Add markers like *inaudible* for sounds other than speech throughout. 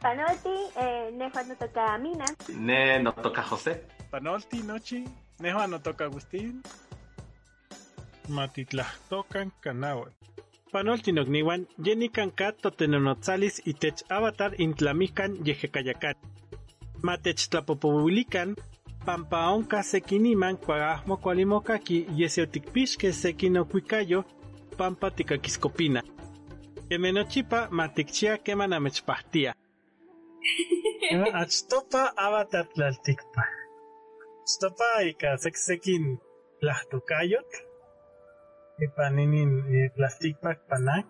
Panolti, eh, Nejo no toca a Mina. Ne no toca José. Panolti, Nochi, Nejo no toca Agustín. Matitlahtocan Canahuatl. Panolti nogniwan, yenikan kat totenonotzalis itech avatar intlamikan yejekayakan. Matech tlapopobulikan, pampa onka sekiniman kuagahmo kualimokaki yeseotikpixke sekinokuikayo, pampa tikakiskopina. Kemenochipa matikchia keman amechpahtia. *laughs* Achtopa avatar tlaltikpa. Achtopa ika seksekin tlahtokayotl. Ipaninin eh, tlaltikpak panak.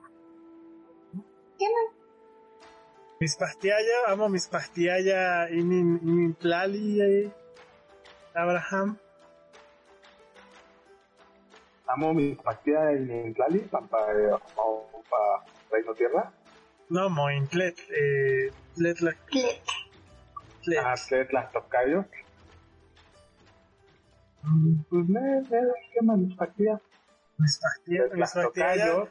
Keman. Mispahtiaya, amo mispahtiaya inin, inin tlali eh, Abraham. Amo mi partida en Tlali, Pampa, eh, Pampa, Reino Tierra. No, mo in tlet, eh, tlet la, Tlet. tlet. A Tletla Tocayo. Mm, Pues me, me, ¿qué más mis partidas? Mispahtia, Tletla mispahtiaya, Tocayo.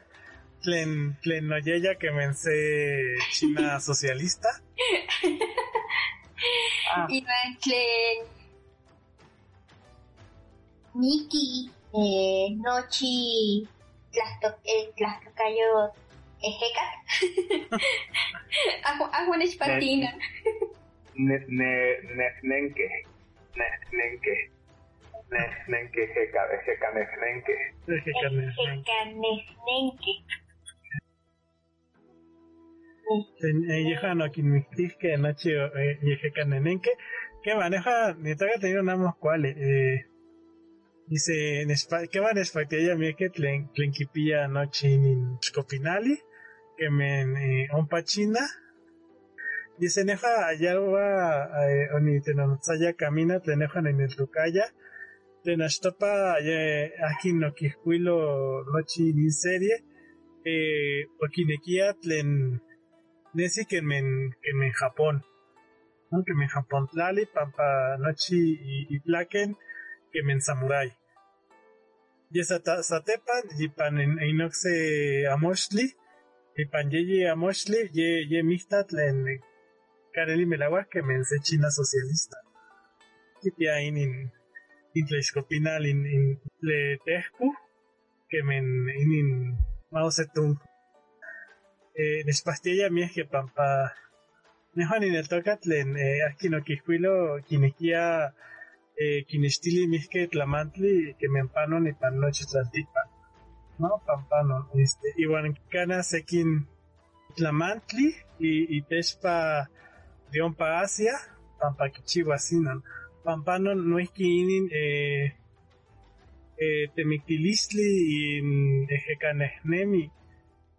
tlen, tlen noyeya que mense China *laughs* socialista. *laughs* Ah, Iván Klen. Nikki. Eh, Nochi. Tlasto- eh, Tlastocayo. Ejeca. Ajuan *laughs* Espatina. ne, ne, ne, nenke. Ne, nenke. Ne, nenke, jeca, jeca, ne, nenke. Tlen, eh, no kinmiktis que noche, eh, yeje canenenque, que maneja, ni toca tener nada cuales, eh, dice, en que van espactilla mi que tlen, tlen kipia noche in scopinali, que me, eh, un pachina, dice, neja, allá va, eh, oni tenotzaya camina, tleneja en el trucaya, tenastopa, eh, aquí no quiscuilo noche in serie, eh, okinekia tlen, Nesi que men, que men Japón. ¿no? Que men Japón tlali, pampa nochi y, y plaken, que men samurai. Y esa ta- satepan, y pan en inoxe amoshli, y pan yeyi amoshli, ye, ye mistat en kareli melagua que se china socialista. Y pia in in, in le tehku, que men in in Mao Zedong eh, nespastilla mi es que pampa nejuan in el tocatlen eh, aquí no quiscuilo quiniquia eh, quinistili mi es que tlamantli que me empano ni pan noche tlaltipa no pampano este igual cana sequin tlamantli y y tespa de ompa asia pampa no pampano no es que inin eh, eh, temictilistli in ejecanehnemi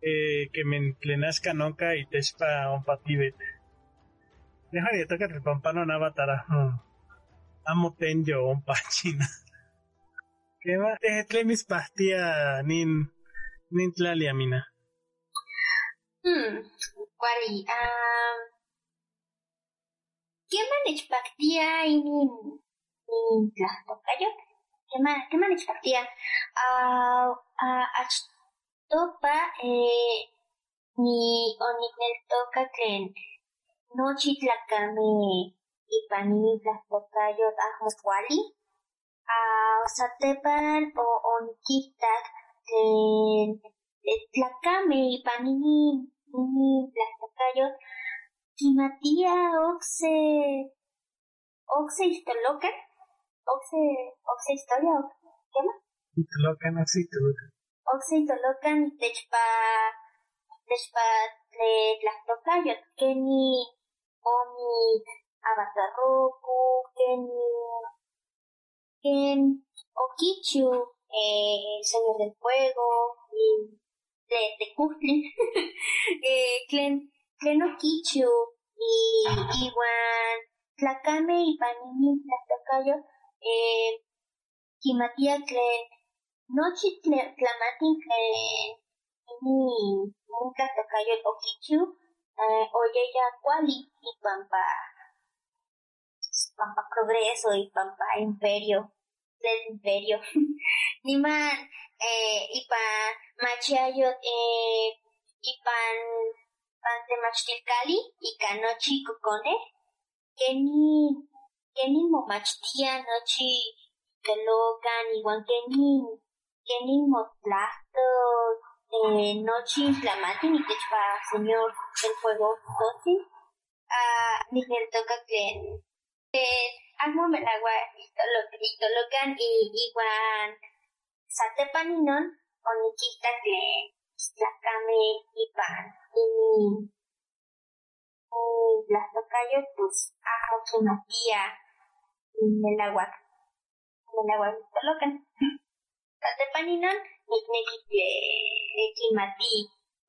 eh, que me plenasca nonca y tespa un patibet. Deja de tocar el pampano en avatar. Hmm. Amo tenyo un pachina. *laughs* ¿Qué más? Te mis pastia nin nin tlaliamina. Hmm. Wari. Um. ¿Qué manechpactia y nin. nin tlastocayo? ¿Qué man, qué manechpactia? Ah, ah, achtopa, eh. Ni oniknel toca que panini tlastocayo ajmo kuali. Ah, o onikitak tlen tlacame y panini nini tlastocayo kimatia oxe oxe istoloca oxe oxe historia o qué más Lo que no sé tú. oxe istolocan techpa techpa tle tlastocayo keni omi avatarroku keni ken okichu eh, señor del fuego y de Tecustli, *laughs* eh, Clen, Clenoquichu y Iwan, Tlacame y Panini, Tlastocayo, eh, Kimatia Clen, Nochi Tlamatin Clen, Ini, Nunca Tocayo Okichu, eh, Oyeya Kuali y Pampa, Pampa Progreso y Pampa Imperio, del Imperio. *laughs* Niman, eh, ipan machiayot eh, ipan pan temachtilkali ika nochi kokone keni keni momachtia nochi kelokan iwan keni keni motlahtok eh, nochi inflamati nikechpa señor del fuego tosi ah, nikneltoka tlen eh, amo melagua itolo- itolokan i- iwan satepan inon onikita tlen tlakame ipan ini las tocayos pues amo kimatia melaguac melaguac itolokan satepan inon nikneki tle kimati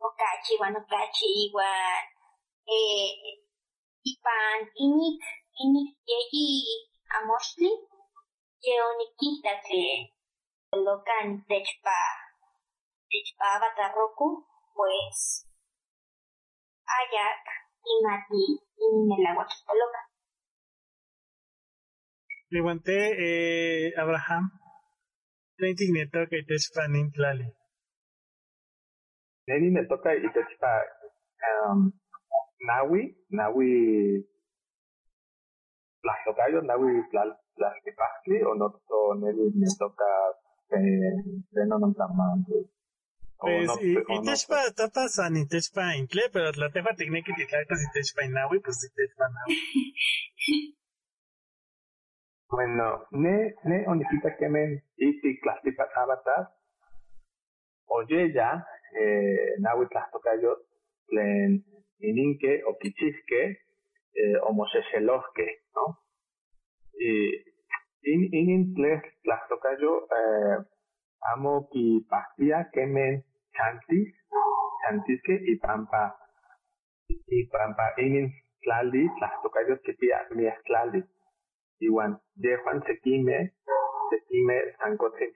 okachi iwan okachi iwan eh, ipan inik inik yeyi amoxtli ye onikita tlen tolokan techpa techpa avatarroku pues ayak kimati inmelaguac tolokan Levante eh, Abraham. Twenty neto que te spanin tlali. Neni me toca y te chipa um, Nawi, Nawi o no o Neni me toca eh, de no no O Pues, y, y no, te spa, tapa san y te spa incle, pero la tefa técnica y te si te spa inawi, pues si te spa nawi. Bueno, ne, ne onikita kemen iti klasipas avatar. Oye ya, eh, nawi tlahtokayot, tlen ininke o kichisque, eh, homosexeloske, ¿no? Y in, inin tles tlahtokayo, eh, amo ki pastia kemen chantis, chantisque y pampa, y pampa inin tlali, tlahtokayot kipia mias tlali. Iwan, yejuan sekime, sekime sankotzin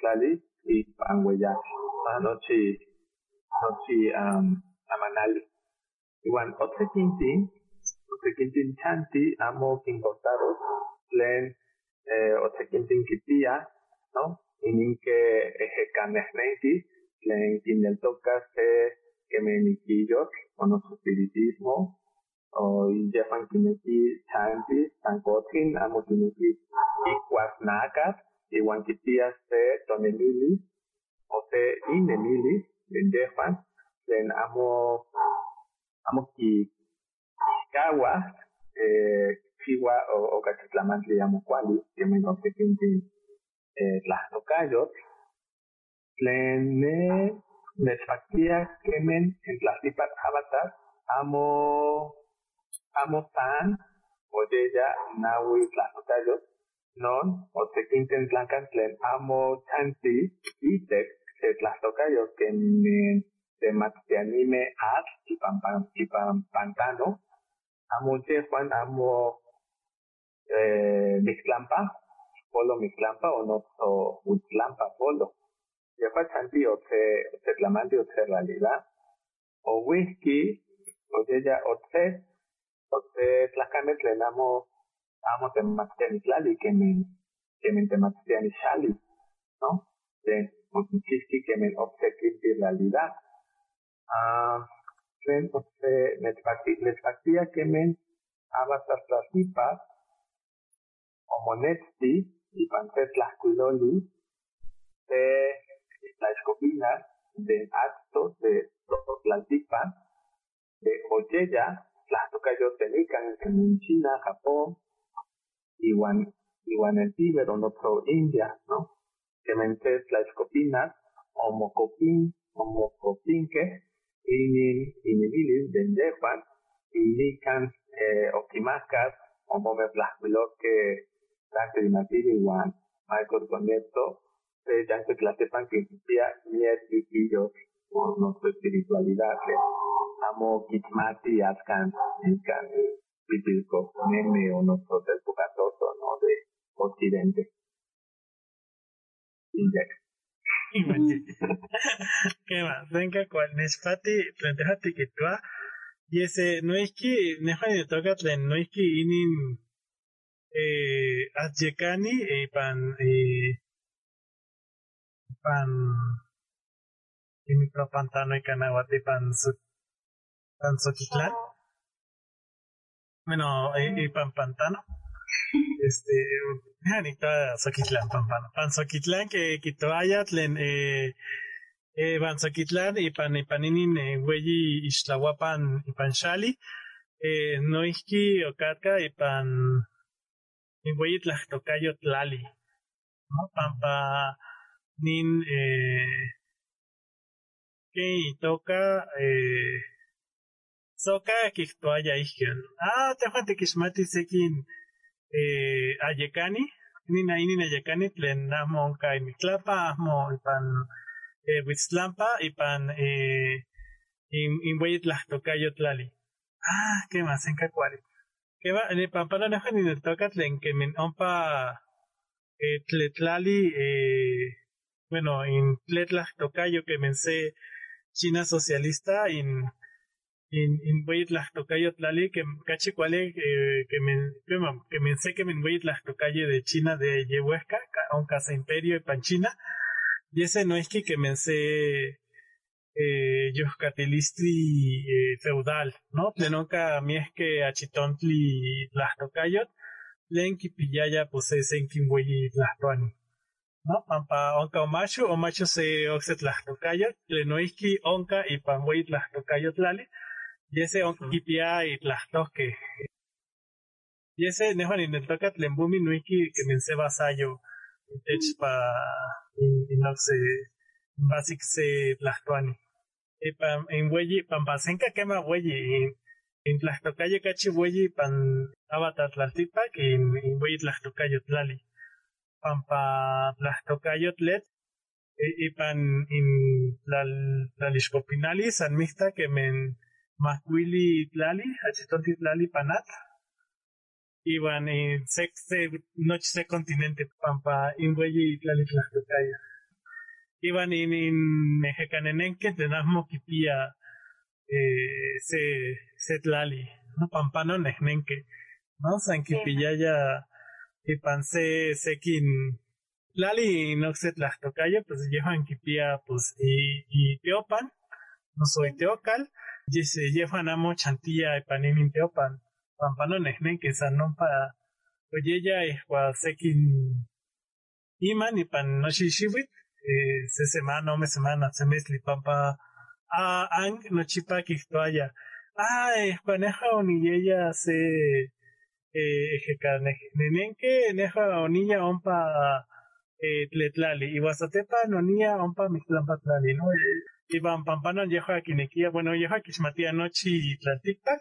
y panhueyach. Nochi, nochi um, amanali. Iwan, otsekintin, otsekintin chanti, amo kingotaros, tlen eh, otsekintin kitia, ¿no? Ininke ejekanejnenti, tlen kineltokas eh, kemeniquillos, con nuestro espiritismo, o yejuan kineki chanti, sankotzin, amo kineki ikuasnakas, iwan kitias te tonelili, o te inenili, den yejuan, tlen amo, amo ki kawa, eh, chiwa o, o kachitlamantli amo kuali, kemen oksekintin eh, tlahtokayot, tlen ne nechpaktia kemen en tlastipat avatar, amo amo tan oyeya nawi tlahtokayot, non otsekinten tlankan tlen amo chanti itek se tlahtokayot kemen temattianime at ipan, pan- ipan pantano, amo yejuan amo eh, mixtlampa, polo mixtlampa o no o huitzlampa polo. Yejuan chanti otse otse tlamanti otse realidad. O whisky, oyeya otse otse tlacame tlen amo amo temattiani tlali kemen kemen temattiani xali, ¿no? Tlen okichiski kemen otsekinti realidad. Ah, tlen otse nechpakti nechpaktia kemen avatar tlatipas omonetsti ipan se tlajkuiloli se tlaixkopinas de actos de totlaltipan de oyeya tlahtokayotenikan en China, Japón, igual, igual el Tíbet o otro India, ¿no? Que mente tlaixkopinas, homocopin, homocopinque, inin, inimilis, dendepan, indican, eh, okimaskas, homome tlaxpiloque, tlaxtrimativi, igual, Michael Conecto, se ya que tlatepan que existía mier y pillos por nuestra espiritualidad, amo kitmati atkan, incan, pipilco, neme o nuestro del pugatoso, ¿no? De Occidente. Index. *laughs* ¿Qué más? Venga, cual nespati, plantejate que tú y ese, no es que, neja ni toca tlen, no es que inin, eh, adjekani, eh, pan, eh, pan, y micropantano y canaguate pan pan soquitlán. Bueno, y, pan pantano. Este, pan pan. Pan Soquitlán que quito ayatlen, eh, eh, Soquitlán y pan y paninin eh, hueyi ixtlahuapan y pan shali. Eh, noisqui ocatka y pan y hueyi tlactocayo tlali. ¿no? Pampa nin eh, que toca eh, soka kihtoaya ihkion. Ah, tejuan tikixmati sekin eh, ayekani, nina inin ayekani tlen ahmo onka imitlapa, ahmo ipan eh, Huitzlampa, ipan eh, in, in tocayo tlali. Ah, ¿qué más? En Cacuari. ¿Qué va? En el pampano nejo ni el toca tlen que men ompa eh, tletlali, eh, bueno, en tletla tocayo que mense China socialista, in in in wait la tocayo tlali que cachi cuale eh, que me que me sé que me wait la tocayo de China de Yehuesca, un casa imperio y panchina y ese no es que que me sé eh, Yucatelistri eh, feudal, ¿no? Tlenoca mi es que achitontli las tocayot, lenki pillaya pues es en quimbuyi las tuani. ¿no? Pampa onca o macho, o macho se oxet las tocayot, tlenoiski onca y panweit las tocayot tlali, y ese onca kipia y las toque. Y ese nejo ni toca tlembumi nuiki que me se vasallo, tech pa, y no se, basic se las tuani pan en huelli pampasenca quema huelli en tlaxtocayo cachi huelli pan avatar tlaltipac en huelli tlaxtocayo tlali pampa tlaxtocayo tlet y pan in tlalixcopinali san mixta que men macuili tlali achitonti tlali panat. Iban en sexte noche se continente pampa in huelli tlali tlaxtocayo iban in, in mexicanenenque tenasmo kipia eh, se setlali, no pampano nehnenque, no san kipiyaya ipan se sekin lali no se pues llevan kipia pues y, y teopan, no soy teocal, y se llevan amo chantilla y panin teopan, pampano nehnenque san no pa oye ya es sekin iman y pan no shishiwit eh, se semana, me semana, se me pampa, ah, ang, no chipa kihtoaya, ah, eh, paneja onilla se, eh, nenenke, neja onilla ompa, eh, tletlali, y wasatepa nonilla ompa mixtlampa tlali, ¿no? Y van pampano yeja kinekia, bueno, yeja kishmatia nochi tlaltikpak,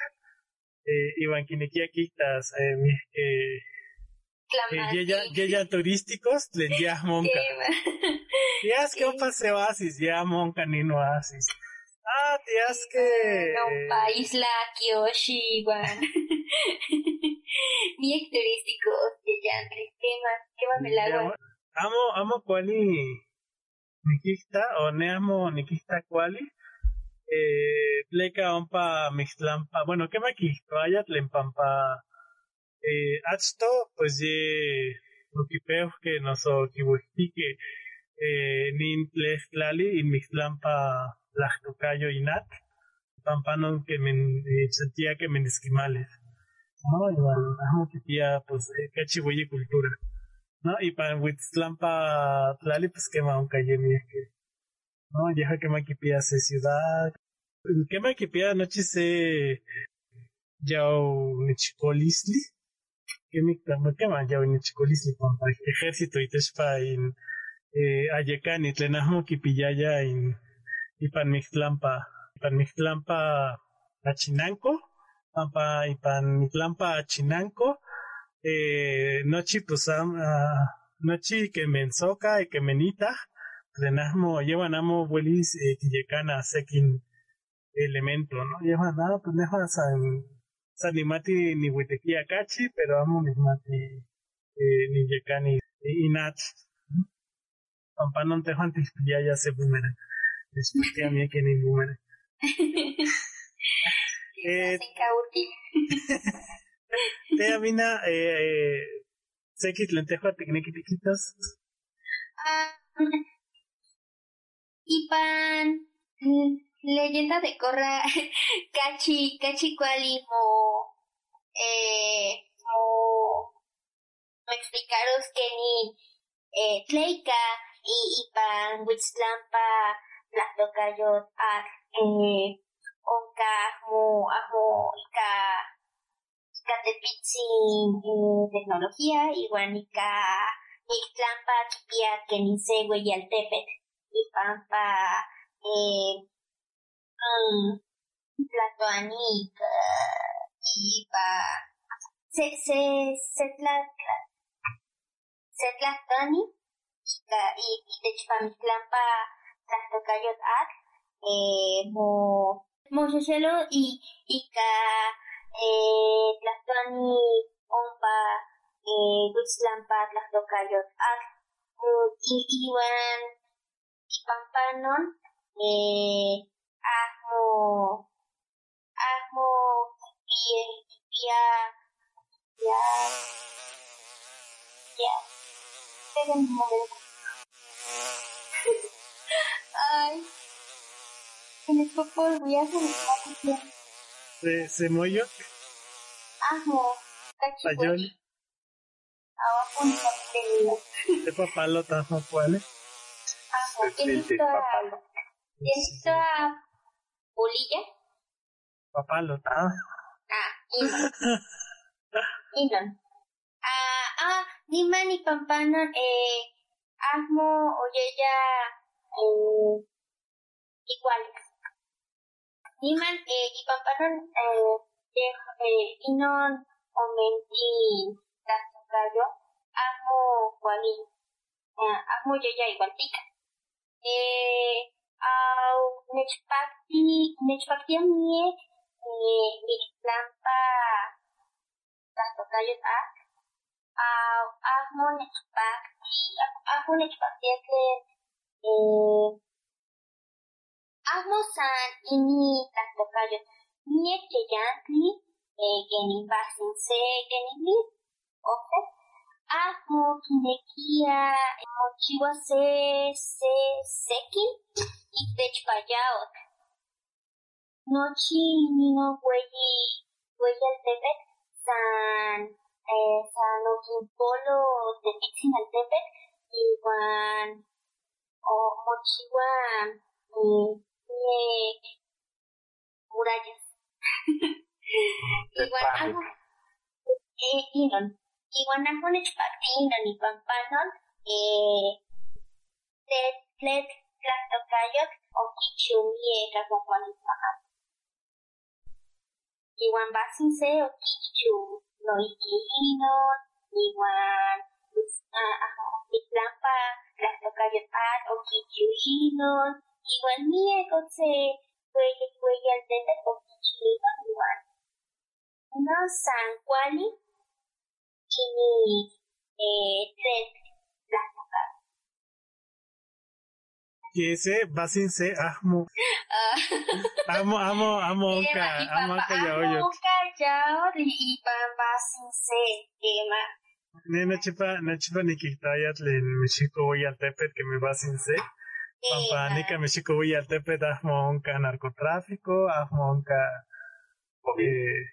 eh, iban kinekia kiktas, eh, eh, eh, ya turísticos, le ya *laughs* monca. Tías que un paseo oasis, ya monca ni no oasis. Ah, tías que. No, país la Kyoshi, *laughs* igual. Bien turísticos, ya, ¿qué más? ¿Qué más me la hago? Amo, amo cuali. Nikista, o ne amo nikista cuali. Eh, pleca ompa mixtlampa. Bueno, ¿qué me quisto? Allá tlempampa eh, achto, pues ye ukipeo que nos que eh, nin tlali y mixtlampa lachtocayo inat, pampanon que men eh, sentía que men esquimales. No, igual, amo que tía, pues, eh, cultura. No, y para Huitzlampa tlali, pues quema un calle que no, ya que maquipia se ciudad. Que maquipia noche se yao nichicolisli que mi kama ya ni chicolisi pampa ejército y tespa in eh, ayecan y tlenahmo kipiyaya in ipan mixtlampa ipan mixtlampa achinanco. Pampa ipan mixtlampa achinanco eh, nochi pues uh, nochi que mensoca y que menita tlenahmo llevan amo buelis eh, quillecana sekin elemento no llevan nada pues deja san Sanimati ni Witekia Kachi, pero amo Nismati eh, ni Yekani Inat. Pampanon te antes ya ya se boomerang. Después *laughs* a mí que ni boomerang. *laughs* eh, *laughs* te amina eh, sekit lentejo teknikitikitas. Ah, ipan Mm, Leyenda de Korra, *laughs* Cachi, Cachi Kuali, mo, eh, mo, me explicaros que ni, eh, Tleika, y, y pan, Witzlampa, las tocayot, ak, eh, onka, mo, amo, ika, katepitsin, eh, tecnología, igual ika, Ixtlampa, kipia, kenisegüe y altepet, y pampa, eh, um, platoanica, y pa, se, se, se, tla, tla, se tlatani, y, y techpamiclampa, tlastocayot ak, eh, mo, mo xoxelo, y, y ka, eh, tlastani, ompa, eh, Gutzlampa, Tlastocayot, ak, y, iwan, ipampanon, eh, ahmo, ahmo, pia, un momento. *laughs* Ay, en popol voy a hacer Se, se moyo, Sayoli, cachipochi, abajo un papel. de papalota, ¿no? ¿Cuál es? Ahmo, El ¿tienes pinche toda, papalo. tienes toda bolilla? Papalota. ah. Ah, Inon. Inon. Ah, ah, Niman y Pampanon, eh, Asmo, Oyeya, eh, iguales. Niman, eh, y Pampanon, eh, de- eh, Inon, Omenti, Tazocayo, Asmo, Wali, eh, Asmo, Oyeya, igualtica. Eh, au, Nechpakti, Nechpakti Amie, eh, Lampa, Tastocayot Ak, Au, Ahmo Nechpakti, Ahmo Nechpakti es que, eh, Ahmo San Ini Tastocayot, Nie Cheyantli, Geni Basin Se, Geni Li, Ofe, Ahmo Kinekia, Mochiwa Se, Se, Sekin, y Techpayaot. Nochi Nino Hueyi, Hueyi Altepet, San, eh, San Oquimpolo de Pixin Altepet, Iguan, o Mochiwa, eh, *laughs* eh, Murallas. Iguan, algo, eh, Inon, Iguan Ajo Nechpactinon y Pampanon, eh, Tlet, Tlactocayot, Oquichumie, Cacacuanipajan. Iwan basinse o kichu no ikihino, iwan itlampa kueye kueye altete o kichuhino iwan. No san kuali kini eh, tlet tlastokay. Y ese va sin ser Ahmo. Amo, amo, amo, *laughs* Onka, amo Onka Yaoyot. Onka yaot y pan basinse tema. Ne no chipa, no chipa ni quitayatl en México voy al tepet que me va sin ser. Pampa, ni que México voy al tepet, Ahmo Onka narcotráfico, Ahmo Onka. Eh,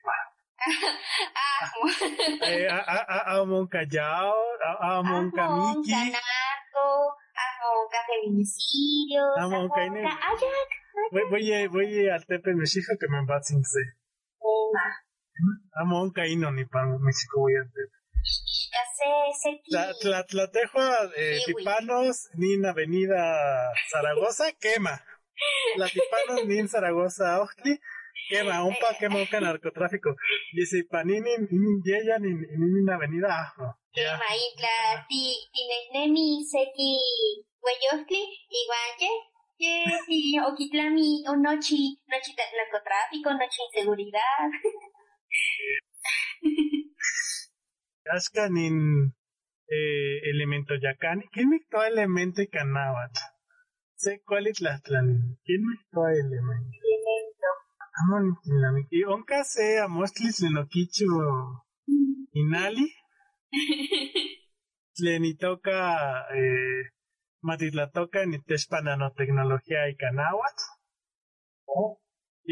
Amo. *laughs* eh, a- a- a- Amo Onka Yao, a- Amo Onka Amo Miki. narco, amo onca feminicidio, Amo amo onca onca ine- ayak, Voy, voy, a- voy al tepet México que me va sin ser. tema. Amo Onka Ino ni pan México voy al tepet. Case seki. Tla- tla- Tlatejoa, eh, Sí. Tipanos, ni en Avenida Zaragoza, quema. Tlatipanos, ni en Zaragoza, Ojtli, quema. Un pa quema un narcotráfico. Dice, panini, ni yeya, ni ni en Avenida Ajo. Tema itla ti tinenemi seki hueyostli iguaye. Ye, y oquitlami, o nochi, nochi narcotráfico, nochi inseguridad. *laughs* Ashka, nin, eh, elemento yacani. ¿Quién me toa elemento y canáhuatl? Sé cuál es la ¿Quién me toa elemento? Elemento. Amo ni tlinamiki. Onka se amostlis lenoquicho inali. Tlenitoca, *laughs* eh, matitlatoca ni techpa nanotecnología y canáhuatl.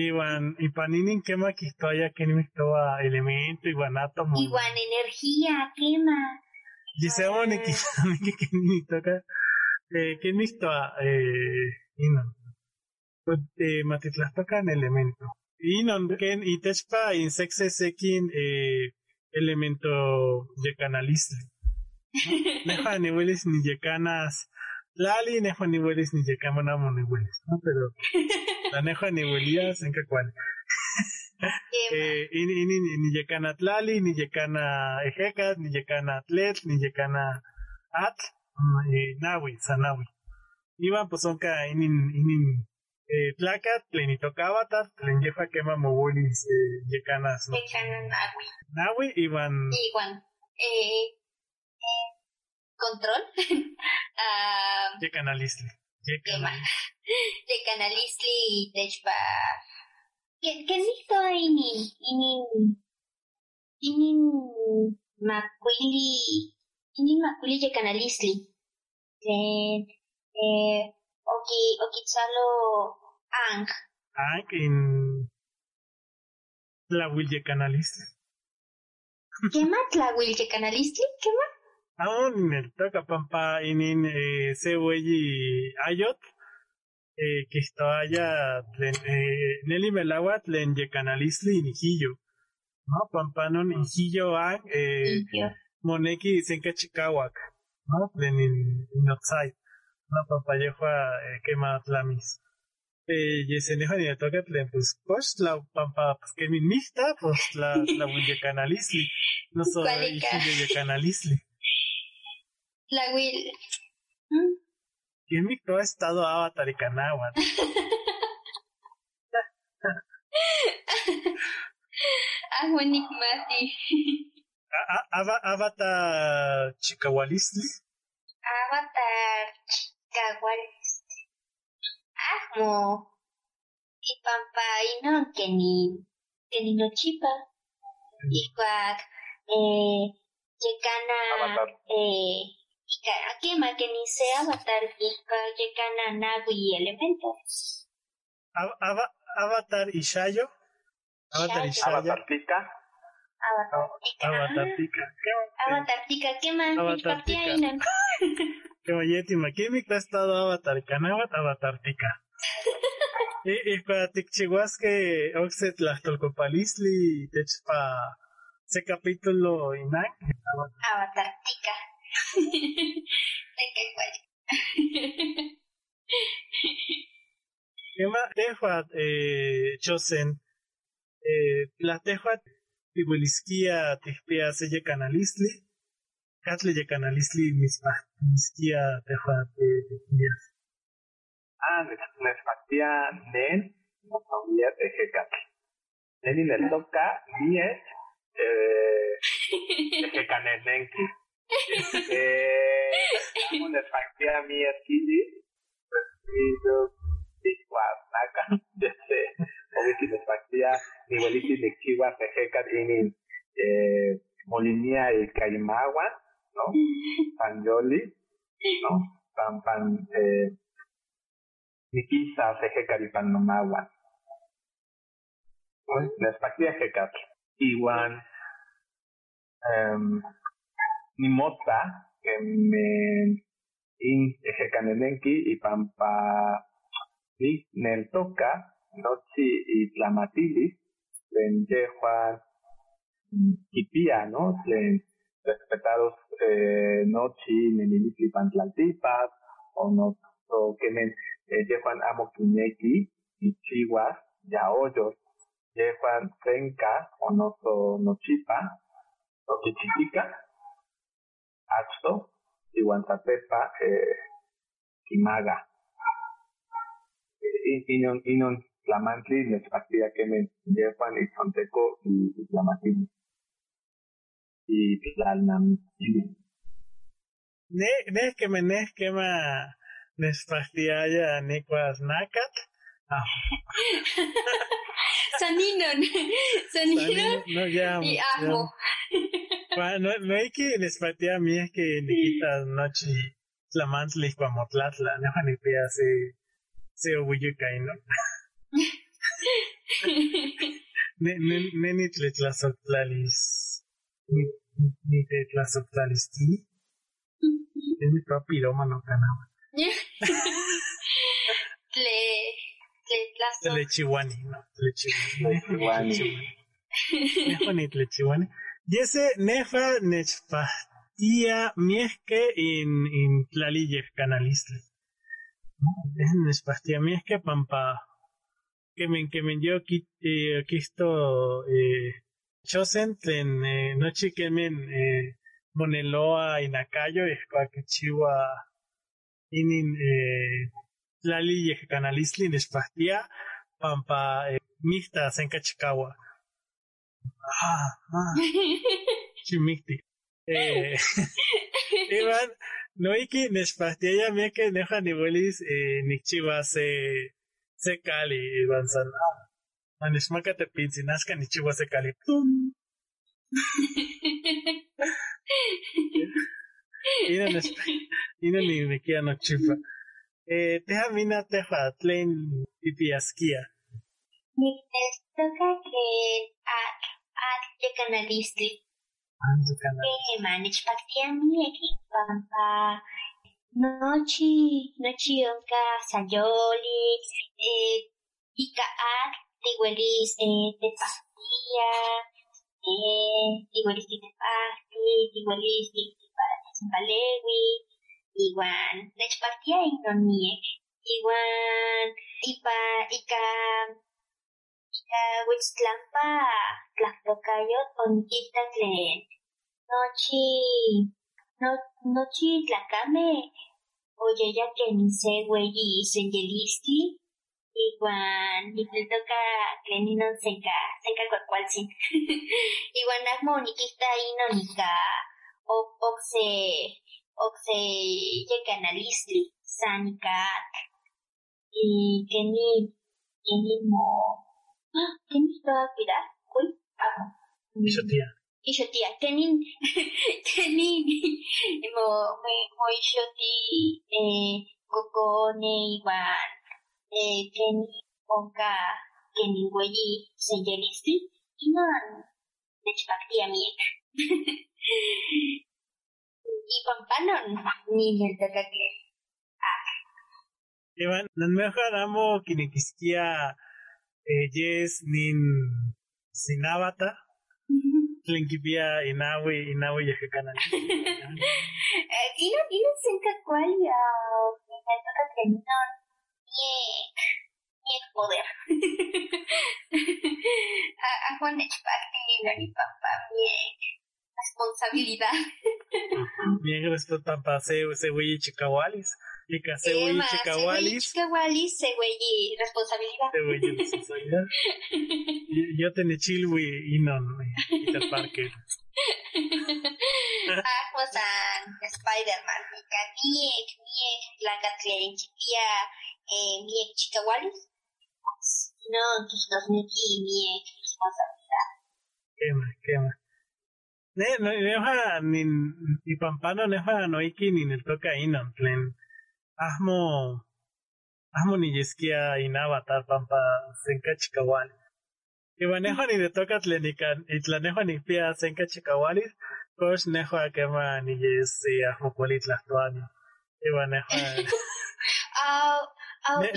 Iwan, y paninin quema que historia que ni toa elemento, igual átomo. Igual energía, quema. Dice ni que ni toca. Eh, que ni toa, eh, inon. Pues, eh, matitlas tocan elemento. Inon, ken, y tespa, insecse sekin, eh, elemento de canalistle. *laughs* Neja ni hueles ni yecanas. Lali, neja ni hueles ni yecamona ni hueles, ¿no? Pero *laughs* la neja *laughs* ni huelías en que cual. Quema. Eh, in, in, in, ni yecana tlali, ni yecana ejecat, ni yecana atlet, ni yecana at, mm, eh, nawi, sanawi. Iban pues son ka inin, inin, eh, tlacat, plenitocabatat, tlenyefa quema mogulis, eh, yecanas. Dejan agua. Nawi, iban, Igual. Eh, eh, control. *laughs* Ah, yecanalistli. De. *laughs* ¿Qué qué listo inin inin inin macuili inin macuili de Canalistli. Tlen eh oki okitzalo ang Ah, in, tlahuil yecanalistli. ¿Qué más tlahuil de Canalistli? ¿Qué más? Aún en el toca pampa inin eh, se hueyi ayot eh, que esto haya tlen eh, Nelly Melawat len yecanalisli inijillo. ¿No? Pampa non inijillo ang eh, moneki senka chikawak. ¿No? Tlen in, in outside. No pampa yehua eh, quema tlamis. Eh, yeseneja ni toca pues pues la pampa pues que mi mixta pues la la yecanalisli. No *laughs* soy Cualica. inijillo Tlahuil. ¿Mm? ¿Quién micro ha estado Avatar y Kanawan? *laughs* Ah, buenísimo, sí. A- a- Ava- Avatar Chikawalistli. Avatar Chicaguales. Ajmo. Y pampa y no que ni que ni no chipa. Y cuac eh llegana Avatar. eh y ca- a quema que ni sea avatar y cuac llegana nagui elementos. Av- Ava- Avatar y Shayo. Avatar y Shayo. Avatar Tika, Avatar tica. Avatar Tika. Tica quema. Avatar Y y oyeti ¿Quién micro ha estado Avatar y Kanawat? Avatar Tika. *laughs* Y y para Tikchiwas que Oxet y Techpa. Ese capítulo Inak. Avatar tica. Kema Tehuat eh, Chosen. Eh, la Tehuat Tibuliskia Tispia Seye Canalistli. Katle ye Canalistli Mispa. Miskia Tehuat eh, ah, Nespatia Nen, no sabía de Hecat. Nen in el toca, Mies, eh, *laughs* Hecanenenki. *laughs* Eh, Nespatia Mies Kili, pues, Tihuanaca, desde, obviously Nespatia, Niveliti Nichiwa, Hecat, Inin, eh, Molinia y Caimagua, ¿no? Panjoli, ¿no? Pan, pan, eh, Nikisa Sejekat Ipan Nomawan. Nespatia Hekat. Iwan um, Nimota que me in Ejekanenenki y Pampa ni Neltoka Nochi y Tlamatili Len Yehuan Kipia, ¿no? Len respetados eh, Nochi Nenilitli Pantlaltipas o no o que men eh, Yehuan Amo Kineki y Chihuas Yaoyos Yehuan Senka o no Nochipa o Kichitika Axto Iwan Zatepa eh, Kimaga Eh, Inon Inon Tlamantli Nechpatía que men Yehuan y Tonteco y y Tlamatili y Tlalnamili Ne, ne que me ne que ma Nespastiaya Nikwas Nakat. Ah, *laughs* *laughs* no ya. y amo. Bueno, no, no hay que Nespatia mí es que Nikitas Nochi Tlamantli Cuamotlatla, no *laughs* ni pea se se obuyu ¿no? Neni tletlazoctlalis. Ni tletlazoctlalisti. Es mi papá pirómano, canaba. *laughs* Tle... Tletlazo... Tlechihuani, no, tlechihuani. Tlechihuani. Nefa ni tlechihuani. Y ese nefa nechpahtia miesque in, in tlaliyeh canalistle. Es nechpahtia miesque pampa que me, que me yo eh, quisto eh, chosen tlen eh, nochi que men eh, moneloa inacayo es chiwa inin eh, tlali y canalistli nespastia pampa eh, mixta senka chikawa ah *laughs* ah eh *laughs* Ivan noiki nespastia ya me que neja nivelis eh, nichiwa se se cali Ivan san. Manishmaka te pinzinasca ni chihuahua se cali. Tum. Ina nes- ina ni me queda no chifa. Eh, teja mina teja tlen pipiasquia. Me toca que a a de canalistli Anzu kana. que manage pactia mi aquí pampa nochi nochi onka sayoli eh ika ak tiguelis eh te pastilla eh tiguelis te pasti tiguelis te palewi iguan nech pactia y no niek iguan ipa ika ika witztlampa tlactocayo con quita tlen nochi no nochi tlacame oye ya que ni se güey señelisti iguan nitltoca tleninon senka senka cuacualtzin iguan *laughs* ahmo nikita ino nika ok okse okse yekanalistli san nikak y que ni que ni mo ah *laughs* ni toda cuidar uy ah Eso tía. Ishotia, tenin, tenin, mo, mo, mo ishoti, eh, kokone iwan, eh, keni, onka, keni weyi, senyelisti, inan, nechpaktia miek. y pampanon, ni neltokakle. Iban, nan mejor amo kinikiskia eh, yes nin sinabata. Tlen kipia inawi, inawi yeje kana. Ino, *laughs* ino senka kwali, ah, neltokakle non, miek, miek poder. *laughs* Ako nechpakti, nani papa, miek, responsabilidad. Bien respeto pampa se se chicawalis. Y. Chicawalis, se güey, responsabilidad. Responsabilidad. *laughs* Yo te chilwi inon, Peter Parker. Akmo-san, *laughs* Spider-Man, Mika, miek, miek, blanca miek chicawalis. No, kistos neki, miek, responsabilidad. Quema, quema. Ne, no, neja, nin, y pampano neja no iki ni el toca inon, tlen, ahmo, ahmo ni yeskia inavatar pampa senka chikawali. Iba nejo ni de toca tlenikan, y tlanejo ni pia senka chikawali, kosh nejo a quema ni yes, y ahmo kuali tlahtuani. *laughs* Iba nejo,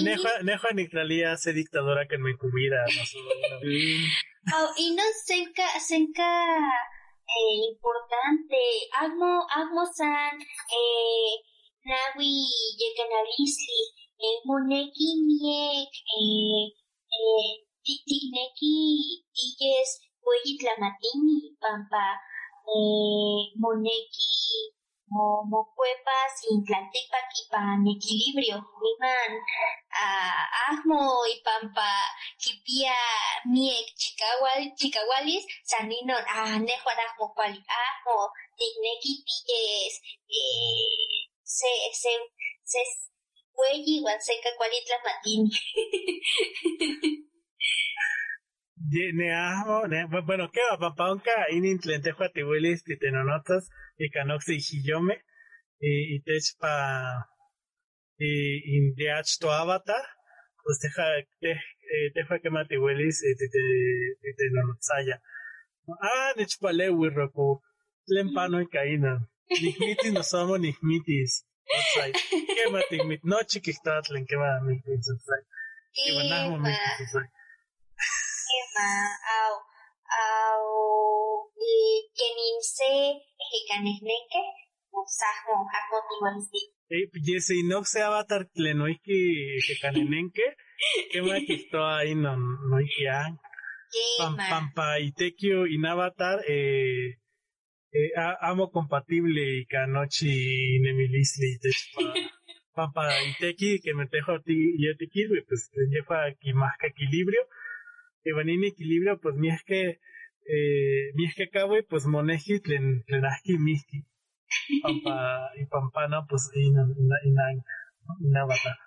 nejo, nejo ni tlalia se dictadora que me cubira, no sé, *laughs* au, y no senka, senka, eh, importante, Agmo, Agmo-san, eh, Nawi, Yekanalisli, eh, Moneki, miek, eh, eh, Titineki, Illes, Hueyitlamatini, Pampa, Moneki, mo, Mocuepas, Intlantepac y Pan Equilibrio, Niman, ah, Ahmo y Pampa, Kipia, Miek, Chicawal, Chicawalis, Saninon, ah, Nejuan Ahmo, Cuali, Ahmo, Tigneki, Pilles, eh, se, se, se, Hueyi, Wanseca, Cualitla, Matini. *laughs* Ye- ne ajo, ne, bu- bueno, ¿qué va? Papaonca, inin tlentejo atihuelis, titenonotas, y canoxi hiyome, y, techpa, y in de to avatar, pues teja, te, eh, que mati huelis, eh, te, te, te, te no saya. Ah, nechpale wirroko, lempano y caína. Nihmitis no somos nihmitis. Outside. ¿Qué mati mit? No chiquistatlen, que va a mi outside. Que va nahmo Ema, mitis outside. ema, au, au, y queninse, ejecanesneque, usajmo, akmotimonsi. Eh, yese inoxe avatar tlenoiki que canenenque, que ma que esto ahí no, no Ema, pampa y tequio in avatar, eh, eh, a- amo compatible y canochi nemilisli. Pampa y tequi que me tejo ti y a tequi, güey, pues te lleva aquí más que equilibrio. Y vanini equilibrio, pues mi es que, eh, mi es que acá, güey, pues moneji tlen, tlenaski miski. Pampa y pampana, pues ina, ina, ina, ina avatar.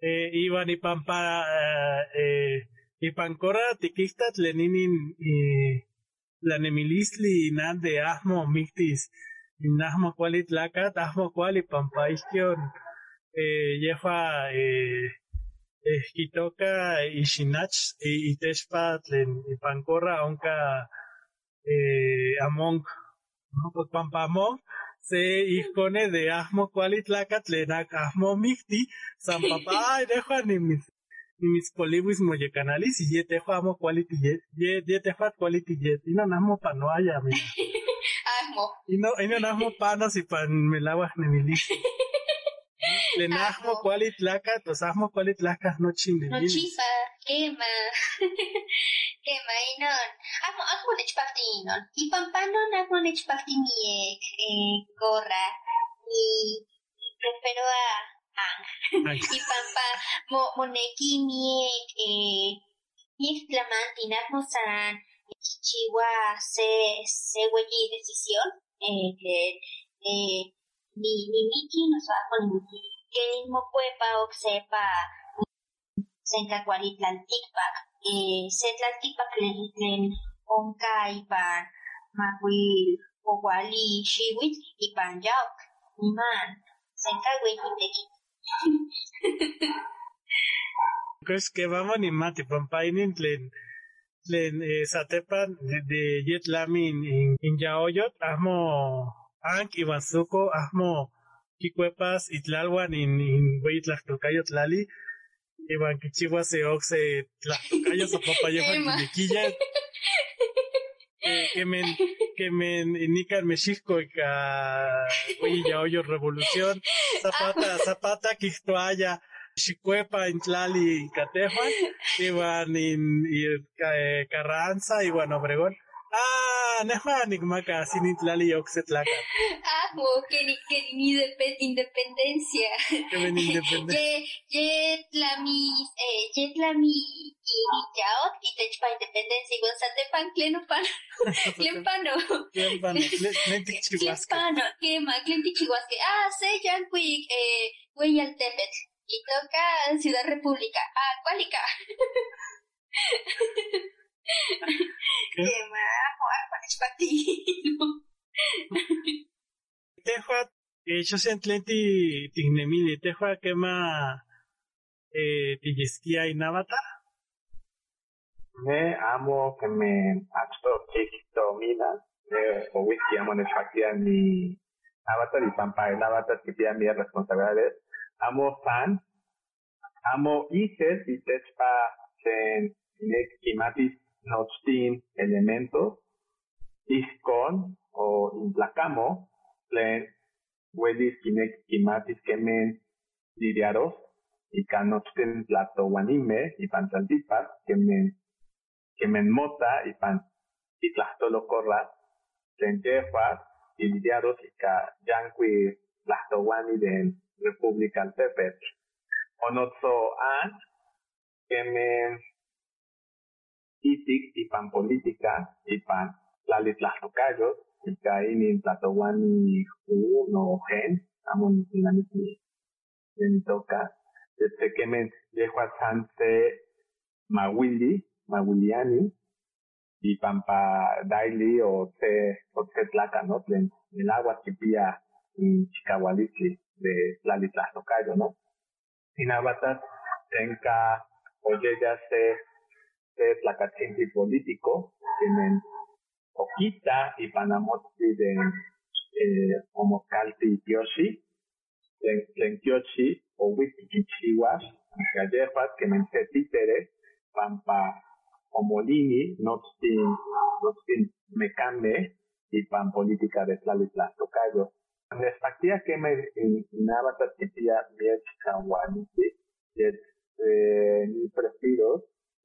Eh, iban y pampa, eh, eh, y pancora tiquistat leninin y la nemilisli na de asmo mictis y nasmo cuali tlacat asmo cuali pampa isquion eh, yefa eh, esquitoca y shinach y, y tlen y pancora onca eh, among no pues se iskone de asmo cuali tlacat lenac asmo micti san papá *laughs* ay dejo ni polibus moyecanalis y ye tejo amo quality jet ye ye tejo quality jet y no namo panoaya mi asmo, y no y no namo panos y pan melaguas ni mi listo le *laughs* nasmo Amo. quality tlacat los asmo quality tlacas no chinde no chifa, quema, *laughs* quema, y non, asmo, asmo nechpafti non, y pampanon asmo nechpafti miek, eh, gorra, y, y prefiero a ang. *laughs* y pampa mo moneki miek eh miek tlamanti nasmo san chichihua se se hueyi decisión eh que eh ni ni miki no sa con que mismo cuepa o sepa senka cualitlaltikpak eh se tlaltikpak tlen tlen onka ipan makuil owali xiwitl ipan yauk niman senka hueyi teki *laughs* pues que vamos ni mati pampainin tlen tlen eh, satepan de, de yet lami in, yaoyot asmo ank iwanzuko asmo kikuepas itlalwan in in wey tlahtokayo tlali iwan kichiwa se oxe tlahtokayo so papayewan Emma. kiniquilla que men que men inican México ka wey yaoyo revolución zapata zapata kistoaya Xicuepa in Tlali Catejuan, iban in eh, Carranza, iban Obregón. Ah, neja nigmaca, sin in Tlali Oxetlaca, Amo, que ni, que ni depe- independencia. que ven independiente. *laughs* Ye, ye tla mi, eh, ye tla mi, y yaot, y te chpa independencia, y gonzate pan, cleno pan, *laughs* clen pano, Tiempan, lentic clen chihuasca. pano, que ma, clen tichihuasque, ah, se yan quick, eh, güey al tepet, y toca Ciudad República, ah, cuálica. *laughs* *laughs* Que ma, jugar con espatino. Tejua, eh, yo sé en Tlenti Tignemili, Tejua quema eh, Tillesquia y Navata. Me amo que me achto chiquito mina, de o whisky amo en el mi avatar y pampa el avatar que tiene mis responsabilidades. Amo fan, amo ises y techpa en kimatis notstin elementos, iskon o implacamo, plen huelis kinek kimatis kemen liriaros, y canochten plato guanime y pantaltipas que me que me mota y pan y tlastolo corra lentejuas y lidiados y yanqui tlastoguani de República Altepet. Onotso an me itik y pan política y pan lali tlastocayos y caín tlatoguani uno gen amon de mi toca desde que me dejo a Sanse Mawili, Mawiliani, y Pampa Daily o Te, o Te Tlaca, ¿no? El agua chipía en Chicahualitli de Tlali Tlaxtocayo, ¿no? Inabatas, Tenka, Oyeya, Se, Se, Tlacachinti político, tienen Oquita y Panamotzi de eh, Homocalti Yoshi, Tenkyochi, o Wikichiwas, Gallepas, que me títere, Pampa, Omolini, Notstin Mecame, y Pan Política de Tlalitla, Tocayo. Nespactía que me inaba tatipia miech kawaniti, yet ni eh,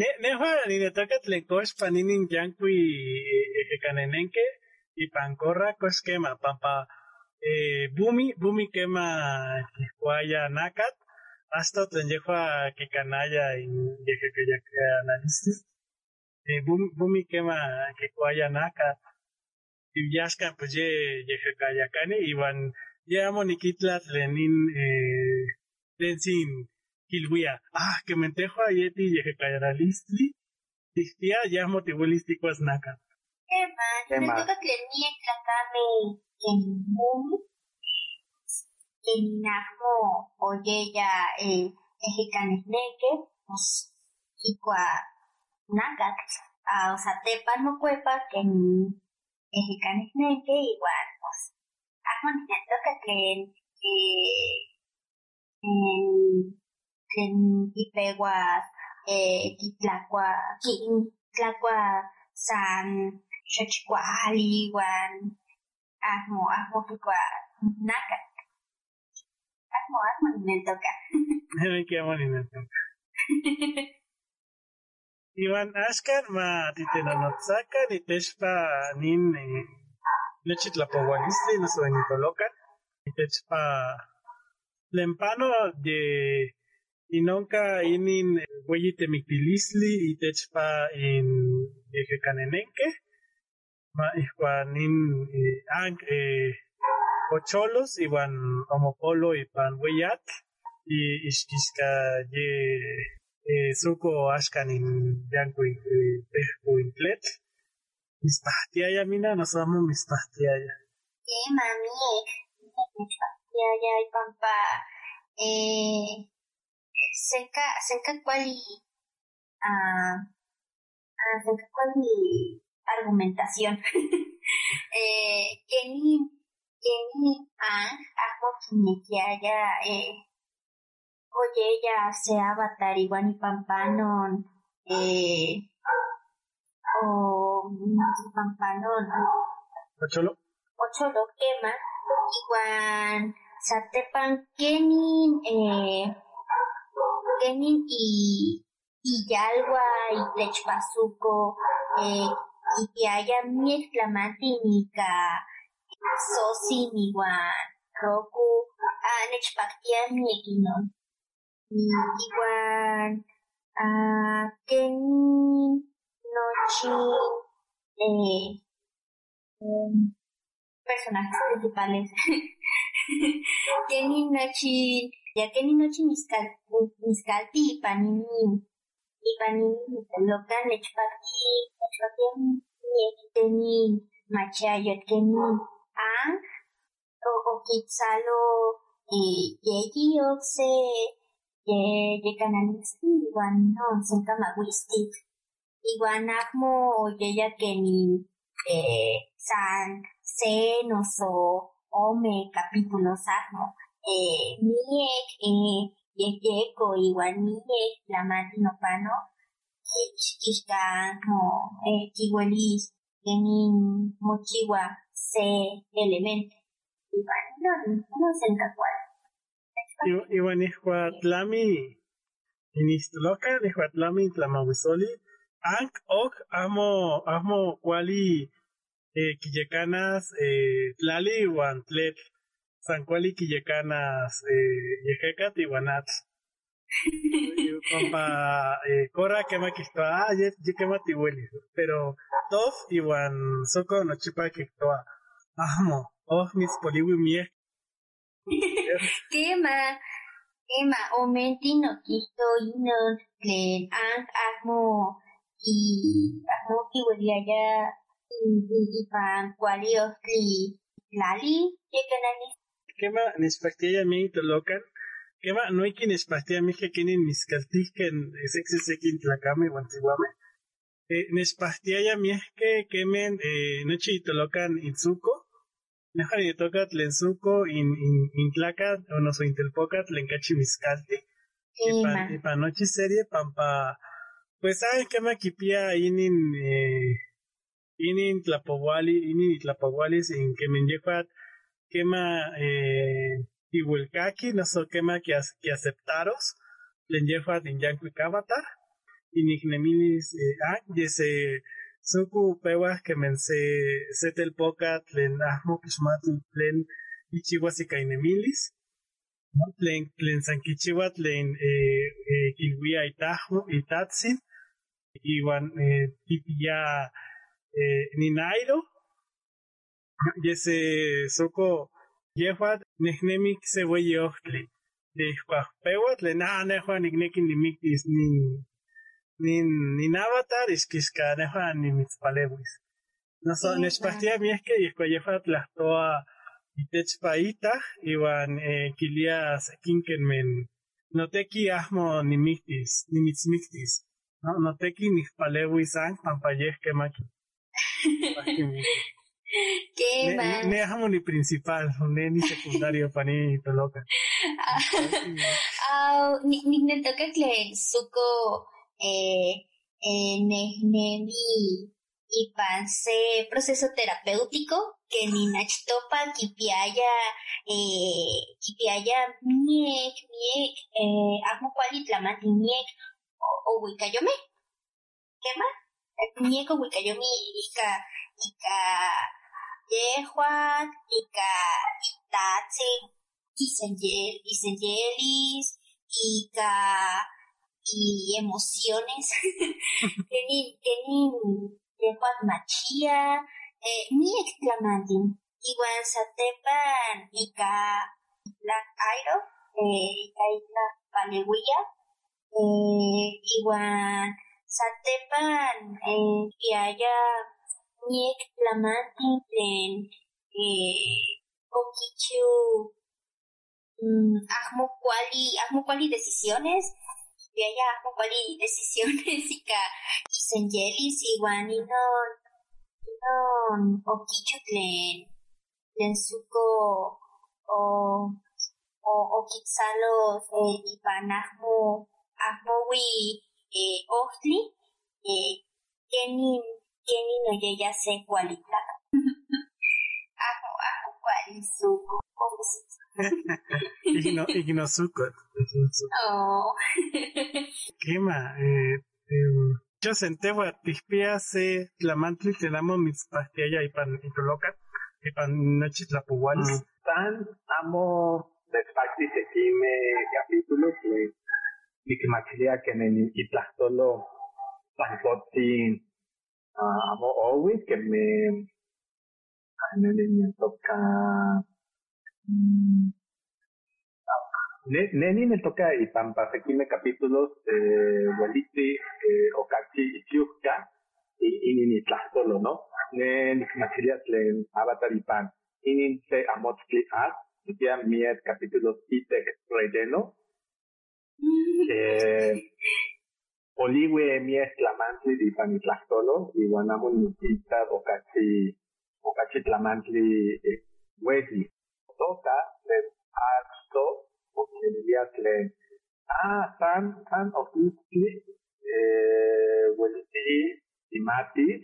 Ne neha ni ne toca tlecos paninin yankui ejecanenenque y pancorra cosquema pampa eh, bumi bumi quema quisquaya nacat hasta tlenyeja que canalla en yejequeyaca análisis eh, bumi, bumi quema que cuaya nacat y yasca pues ye yejecayacane iban ya moniquitlat lenin eh, lensin kilwia ah que me entejo a yeti yejecayaralistli Tistia ya motivolístico es naca. Emma, Emma. me toca que ni en mumi, en nahmo oye ya eh, ejecanesneque, pues, icua nacat, a o sea, tepan mo cuepa que ni igual, pues, ni me toca que que en en ipeguas eh, Titlacua, Titlacua, San, Xochicuali, Wan, Asmo, Asmo, Kikua, Naka. Asmo, Asmo, ni me toca. *laughs* Qué bonito. Ivan Ashkan ma titenanotzaka ni techpa nin nechitlapohualistli noso nitolocan ni techpa lempano de inonka inin ueyi temictilistli y techpa in yejecanenenque ma iguan nin eh, ang eh, ocholos iwan omopolo ipan weyat y ixquisca ye eh, suco axcan in yanco eh, pejco in tlet mispahtiaya mina nosamo mispahtiaya Que mami, ya, ya, y pampa, eh, senka, senka cuali, ah, ah, senka cuali argumentación. *laughs* eh, que ni, que ni, ah, ajo kinekiaya, eh, oye, ya se avatar igual y pampanon, eh, o, pampanon, ocholo ocho lo quema, igual satepan kenin, eh, kenin y, yalwa y lechpasuco, eh, y que haya miel flamatínica, sosin igual, roku, ah, nechpactia miequinon, y igual, ah, kenin, nochin, eh, em, personajes principales. *laughs* Kenny Nochi, ya Kenny Nochi Miscal, Miscalti y Panini, y Panini, Locan, Lechpati, Lechpati, Kenny Machayot, Kenny Ang, o, o Kitsalo, y Yeji Oxe, Ye, Ye Kananisti, Iwan, no, Senka Mawistik, Iwan Akmo, o Yeya Kenny, eh, San, Senoso, Ome, capítulos Asmo, eh, Miek, eh, Yeyeko, igual Miek, la Matino Pano, eh, Chishka, no, eh, Chihuelis, Genin, Mochiwa, Se, Elemento, igual, no, no sé en cuál. I- iwan ihcuatlami inistloca ihcuatlami tlamahuizoli anc oc amo amo cuali eh, quiyecanas eh, tlali uan tlet San Cuali Quillacanas, eh, Yejecat y Guanat. *laughs* Compa, eh, Cora quema que está, ah, ye quema tihueli, pero Tof y Wan Soco no chipa que está, amo, oh, mis poliwi miek. *laughs* Quema, quema, omenti no quisto inon, tlen ang ahmo, y ahmo tihueli allá, y pan cuali ostli, lali, yekanani. Quema, nispactilla mi tolocan, quema, no hay quien nispactilla mi que quien mis castisquen, sexy sequin tlacame, guantiguame. Eh, nispactilla mi es que quemen, eh, noche y tolocan inzuko, Neja ni toca tlenzuko in, in, tlacat, o no so intelpoca tlencachi miscalti. Y pa, y pa noche serie, pampa, pues saben que me quipia inin, eh, inin tlapoguali, inin tlapogualis, in que me quema, eh, no so quema que, as, que aceptaros, len lleva in yanqui cavatar, in ignemilis, eh, ah, yese, Suku pewas que men se setel poca tlen ahmo kishmati tlen ichiwas y kainemilis. Tlen, tlen sankichiwa tlen eh, eh, kilwia itajmo itatsin. Iwan eh, tipia eh, ninairo. Yese suko yehuat nehnemik se weye ochtli. De pewa tlen ah nehuan ignekin nimiktis nin nin nin avatar iskishka nefa ni mitzpalewis. No so Sí, nechpahtia miesque y escuellefa tlahtoa itechpaita iwan eh, kilia sekinkenmen noteki ahmo nimiktis, nimitzmiktis. No, noteki nixpalewis an pampayesque maki. Ne, Quema. ne ahmo ni principal, ne ni secundario pa ni toloca. Ah, ni ni me toca que suco eh, eh, nehnemi y panse proceso terapéutico que ni nachtopa kipiaya eh, kipiaya miek miek eh, amo cuali tlamati miek o, o wikayome ¿qué más? miek o wikayomi ika ika yehuat ika itatsin Isengel- Isengelis y, emociones. *laughs* Tenin, tenin, tepan machia, eh, mi exclamantin. Igual satepan ca, la airo, eh, y ca isla paleguilla, eh, igual satepan, eh, y haya mi exclamantin tlen, eh, poquichu, mm, ahmo cuali, ahmo cuali decisiones, y allá ahmo cuali decisiones *laughs* y ca, y senyelis igual y no, no, o quichu tlen, tlen suco, o, o, o quitzalos, eh, y pan ahmo, ahmo wi, eh, ohtli, eh, kenin, kenin oye ya sé cuali plato. Ahmo, ahmo cuali suco. Igno, ignosukot. *laughs* Oh. *laughs* Quema, eh, eh, yo sentewa tispia se tlamantli tenamo mitzpahtiaya y pan itoloca, y pan nochi tlapualis. Tan amo despacti sekime capítulos que nikmachilia que en amo owi que me me me toca mm, Ne- Neni me toca y pampa sekime capítulos eh, Waliti, eh, Okachi y y Inini Tlastolo, ¿no? Ne nikmachilia tlen Avatar y Pan. Inin se amotzki at, ya miet capítulos ite relleno. *laughs* Eh, Oliwe miet tlamantli di Pan y guanamo nikita Okachi, Okachi tlamantli eh, Wedi. Toca tlen Arsto, porque diría tlen Ah, tan, tan ofisli, eh, Waliti y Matis,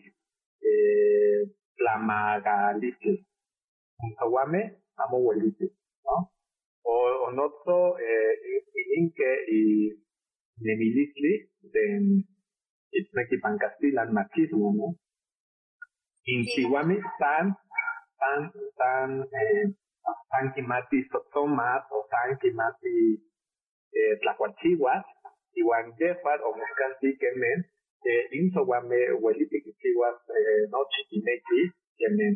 eh, Tlamagalitli. Kawame, amo Waliti, ¿no? O, o noto, eh, Ininke y Nemilitli, de Itzmeki Pancastilan machismo, ¿no? Intiwami, tan, tan, tan, eh, san kimati sotzomat o san kimati eh, tlacuachihuas, iwan yehua o moscanti kemen, eh, insoguame hueliti kichihuas eh, no chiquineki, kemen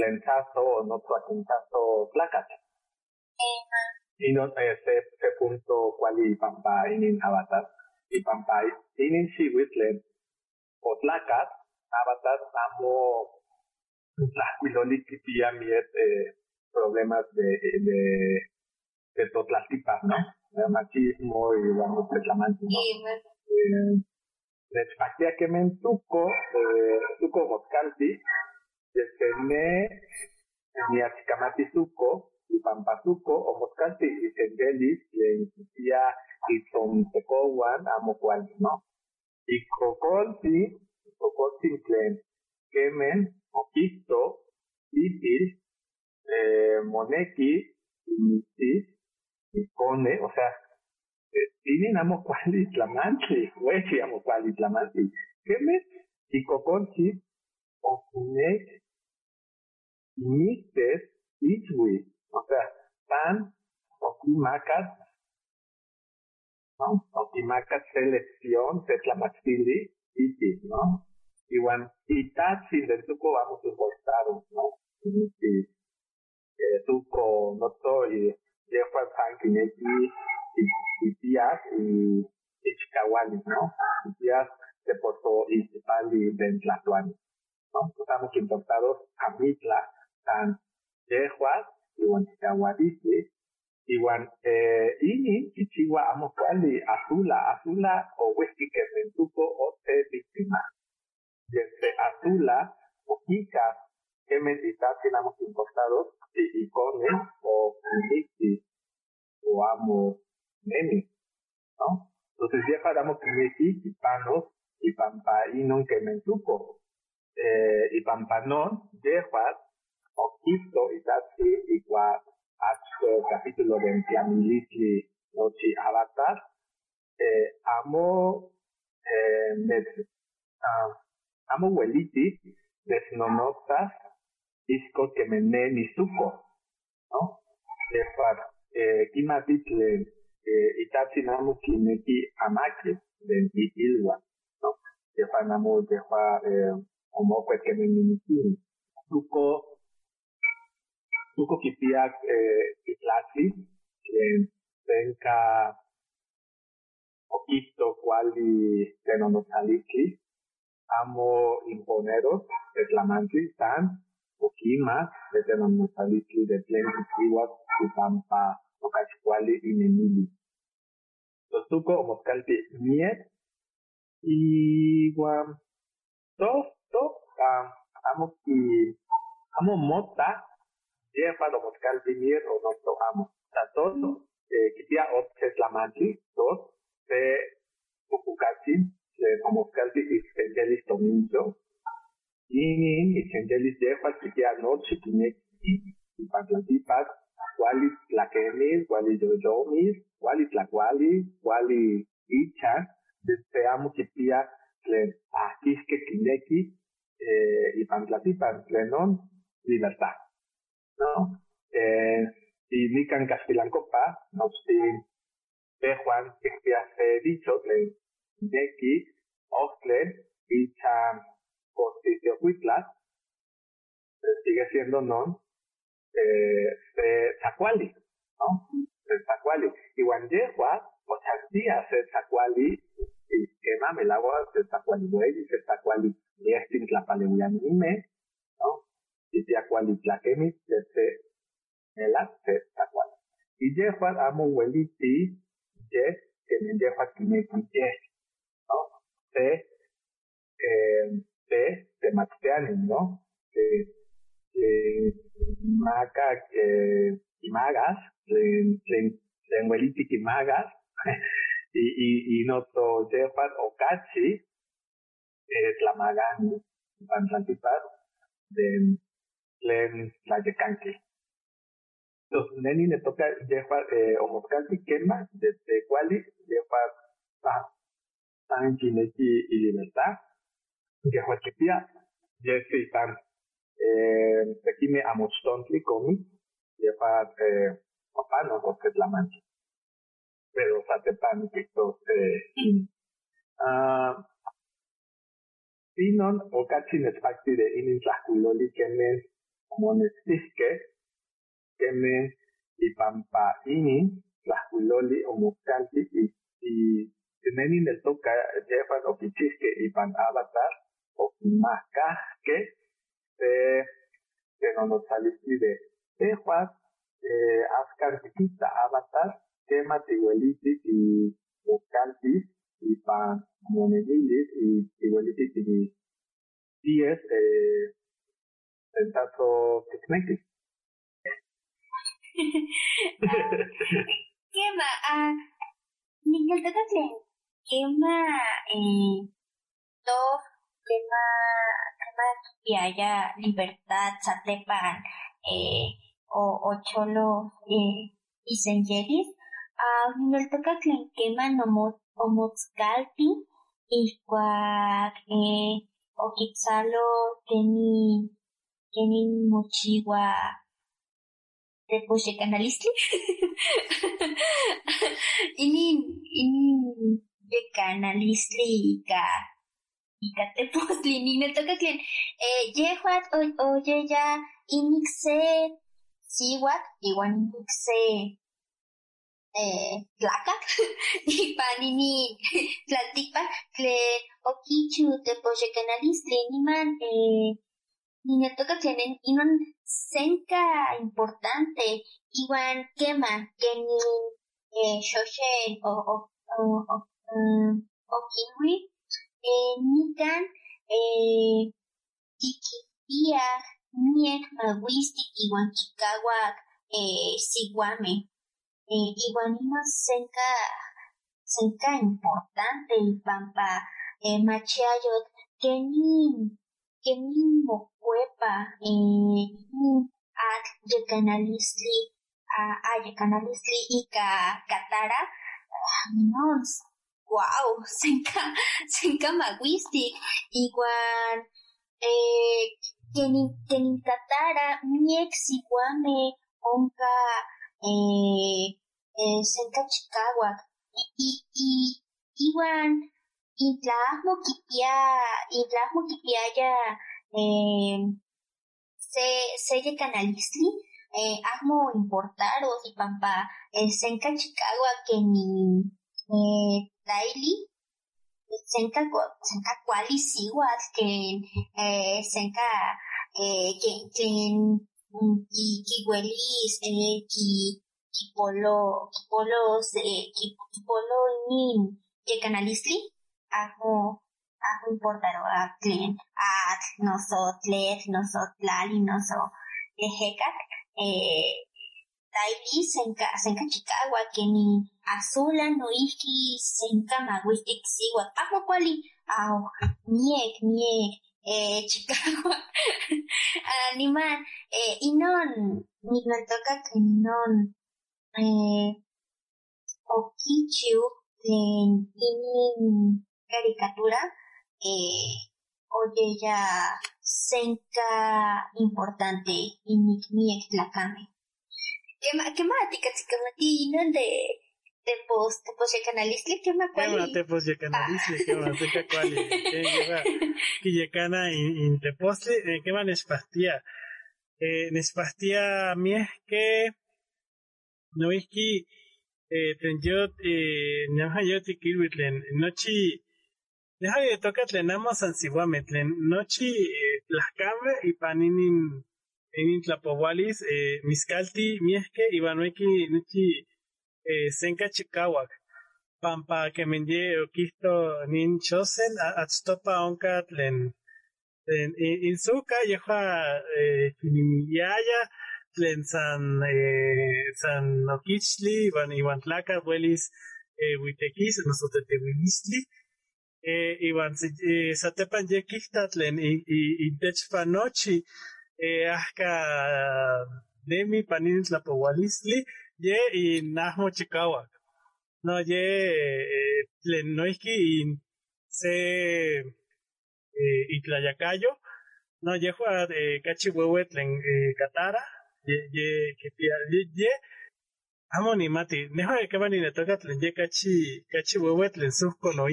lenzazo o no tlaquinzazo tlacat. Y no eh, se, punto cuali pampa inin avatar, y pampa inin chihuitlen, o tlacat, avatar amo tlacuiloli kipia miet eh, problemas de, de, de totlatipas, ¿no? De machismo y vamos, reclamante, ¿no? Eh, Nechpactia que mentuco, eh, tuco moscanti, desene ni achicamatizuco, y pampasuco, o moscanti y sendelis, le insistía y tontecowan, amo cual, ¿no? Y cocolti, cocolti, kemen, oquisto, itil, eh, moneki, imitis, icone, o sea, tienen amo cual islamantli, huechi amo cual islamantli, kemen, y cocolti, ocunek, imites, ichwi, o sea, tan, oquimacas, ¿no? Oquimacas selección, tetlamatzili, itis, ¿no? Igual, itachi del tuco vamos importados, ¿no? Y, eh, tuco, no soy, yehuan sankineki, y, tías, y, chicawali, ¿no? Y tías de Porto Isipali de Tlatuani, ¿no? Estamos importados a Mitla, tan yehuas, chicawalisi, igual, eh, ini, chichiwa, amo cuali, azula, azula, o whisky que o te víctima desde Azula, Ojica, que meditar tenemos importados, y Icone, o Nixi, o Amo Nemi, ¿no? Entonces ya paramos y Panos, y Pampaínon que mentuco, eh, y Pampanon, Yehuat, Oquito, y Tatsi, y Guat, H, capítulo de Entiamilitli, Nochi Avatar, eh, Amo, eh, Net, ah, amo hueliti, desnonotas, isco que mene ni suco, ¿no? Efar, eh, kimatitle, eh, itatsi namu kineki amaki, den i ilwa, ¿no? Efar namu, efar, eh, omo pues que me minikin. Suco, suco kipiak, eh, itlasi, que tenka, oquito, cuali, denonotaliki, amo imponeros, reclamantli, tan, ukima, de tenonosalitli, de tlen ichiwas, upampa, okachikwali, inemili. Tostuko, moscalti, miet, iguam, to, to, um, amo ki, amo mota, jefa do moscalti miet, o no to amo. Tatoto, eh, kitia ot tlamantli, tos, te, ukukachin, como casi extendelis dominio, y extendelis defa chiquia noche tiene y pantlantipas, cualis tlaquemis, cualis yoyomis, cualis tlacuali, cualis icha, deseamos pia tlen aquisque kineki, eh, y pantlantipas tlenon libertad, ¿no? Eh, y nican castilancopa, no sé, Juan, que se dicho, tlen Neki, Oxlen, Icha, Constitución Huitlas, sigue siendo non, eh, de Zacuali, ¿no? De Zacuali. Y Wanjehua, o Chantía, se Zacuali, y quema el agua de Zacuali, güey, se Zacuali, y este Tlapaleuyanime, ¿no? Desde el se Zacuali. Y Yehua, amo hueliti, yes, que me Yehua Kineki, yes de, eh, de, de Maxteanin, ¿no? De, de maca, eh, y magas, de, de, de y y, y, noto Jefat Okachi, es la magan, Pantlantipas, de Len Tlayecanqui. Entonces, Neni le toca Jefat, eh, Omoscanti quema, desde Quali, Jefat, tan kineki y libertad, que fue que pia, Jesse tan, eh, pekime amochtontli komi, llevar eh, papanos o mancha pero satepan tiktok eh *clears throat* ah Sinon, okachi nespakti de inin tlakuloli keme monestisque, keme ipampa inin tlakuloli o muscanti y, y teneni del toca llevan o pichisque ipan avatar o mascasque de que no nos saliste de tejuas eh, ascar avatar quema tigueliti y muscanti y pan monedilis y igualitis y 10 eh, tentazo techniques. Kema, ah, Miguel Tatatlen, Kema, eh, to, Kema, Kema, Piaya, Libertad, Satepan, eh, o, o Cholo, eh, y Senyeris, ah, Miguel Tatatlen, Kema, no Omotzcalti, Ixcuac, eh, Oquitzalo, Teni, Teni Mochigua, Tepoche Canalistli. inin, inin, de Canalistli, *laughs* Ica, Ica Tepozli, Nina Tocaclen, eh, Yehuat, oye ya, Inixe, Siwat, igual Inixe, eh, tlaca, *laughs* y panini, tlaltipa, tle, okichu, te poche canalistli, niman, eh, niña toca tienen, inon senka importante, iguan quema, que ni, eh, shoshen, o, o, o, o, um, o kinwi, eh, nikan, eh, ikipia, miek, mawistik, iguan kikawak, eh, siguame, eh, iguanima senka senka importante pampa eh, machiayot mocuepa eh, at yekanalistli a a yekanalistli ika katara non wow *laughs* senka senka maguisti igual eh, kenin kenin katara miek siguame onka eh, eh, Senka Chicago, y, y, iwan, intlahmo kipia, intlahmo kipia ya, eh, se, se canalistli, eh, ahmo importaros y pampa, eh, Senka Chicago que ni, eh, daily, senka senka kuali siwatl ken eh senka eh ken ken ki kiwelis eh ki kipolo kipolo se kipolo nin yekanalistli ajo ajo importaro a tlen at noso tlet noso tlali noso ejekat eh taili senka senka chikagua que ni azula no iki senka maguistik siwa ajo kuali ajo niek niek eh *laughs* chikagua animan eh inon toca que non eh okichiu tlen inin caricatura eh oye ya senka importante inik miek tlakame Kema, kema tikatzikamati inon de tepos, tepos yekanalistli, kema kuali. Kema tepos yekanalistli, kema teka kuali. Kema kiyekana in, in tepostli, kema nespastia. Eh, nespastia miesque, no iski, eh, tenyot, eh, nyaha yoti kirwitlen, nochi, Deja de toca tlenamos ansihuame, tlen nochi eh, y paninin en Tlapohualis, eh, Miscalti, Miesque, Ibanueki, Nuchi, eh, Senka Chicawak, Pampa, que menye, Oquisto, Nin Chosen, Atstopa, Onca, Tlen, Tlen, Insuka, Yeha, eh, Kinimiyaya, Tlen San, eh, San Oquichli, Iban, Iban Tlaca, Huelis, eh, Huitequis, nosotros te Huilistli, eh, Iban, eh, Satepan Yequista, Tlen, y, y, y Techpanochi, eh, ahka Demi Panin Tlapowalistli, ye y Nahmo Chikawak. No, ye Tlenoiski y se y Tlayacayo. No, ye juega eh, Cachihuehue Tlen eh, Catara. ye ye amo ni mati neho que van ni toca tlen ye kachi kachi wewe tlen sufko no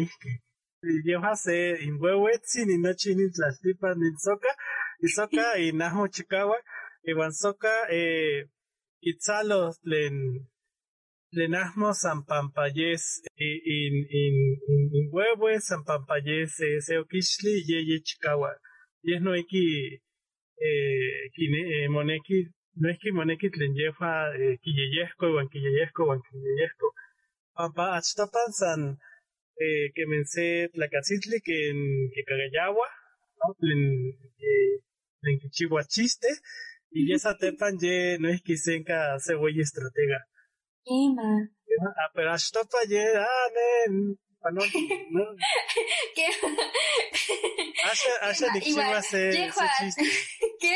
ye hase in wewe ni no chini tlastipa ni soka *laughs* y soka y naho chikawa y van soka eh itzalo tlen tlen ahmo san pampayes in in in wewe san pampayes se okishli ye ye chikawa ye no iki eh kine eh, moneki no es que moneki tlen yefa eh, kiyeyesco wan kiyeyesco wan kiyeyesco pampa achtopan san eh, que mense tlacacitli que en que cagayawa no tlen eh, tlen kichiwa chiste y esa tepan ye no es que senka se güey estratega ah pero ye ah nen no no *laughs* ¿Qué? asha asha Igual, se se *laughs* ¿Qué?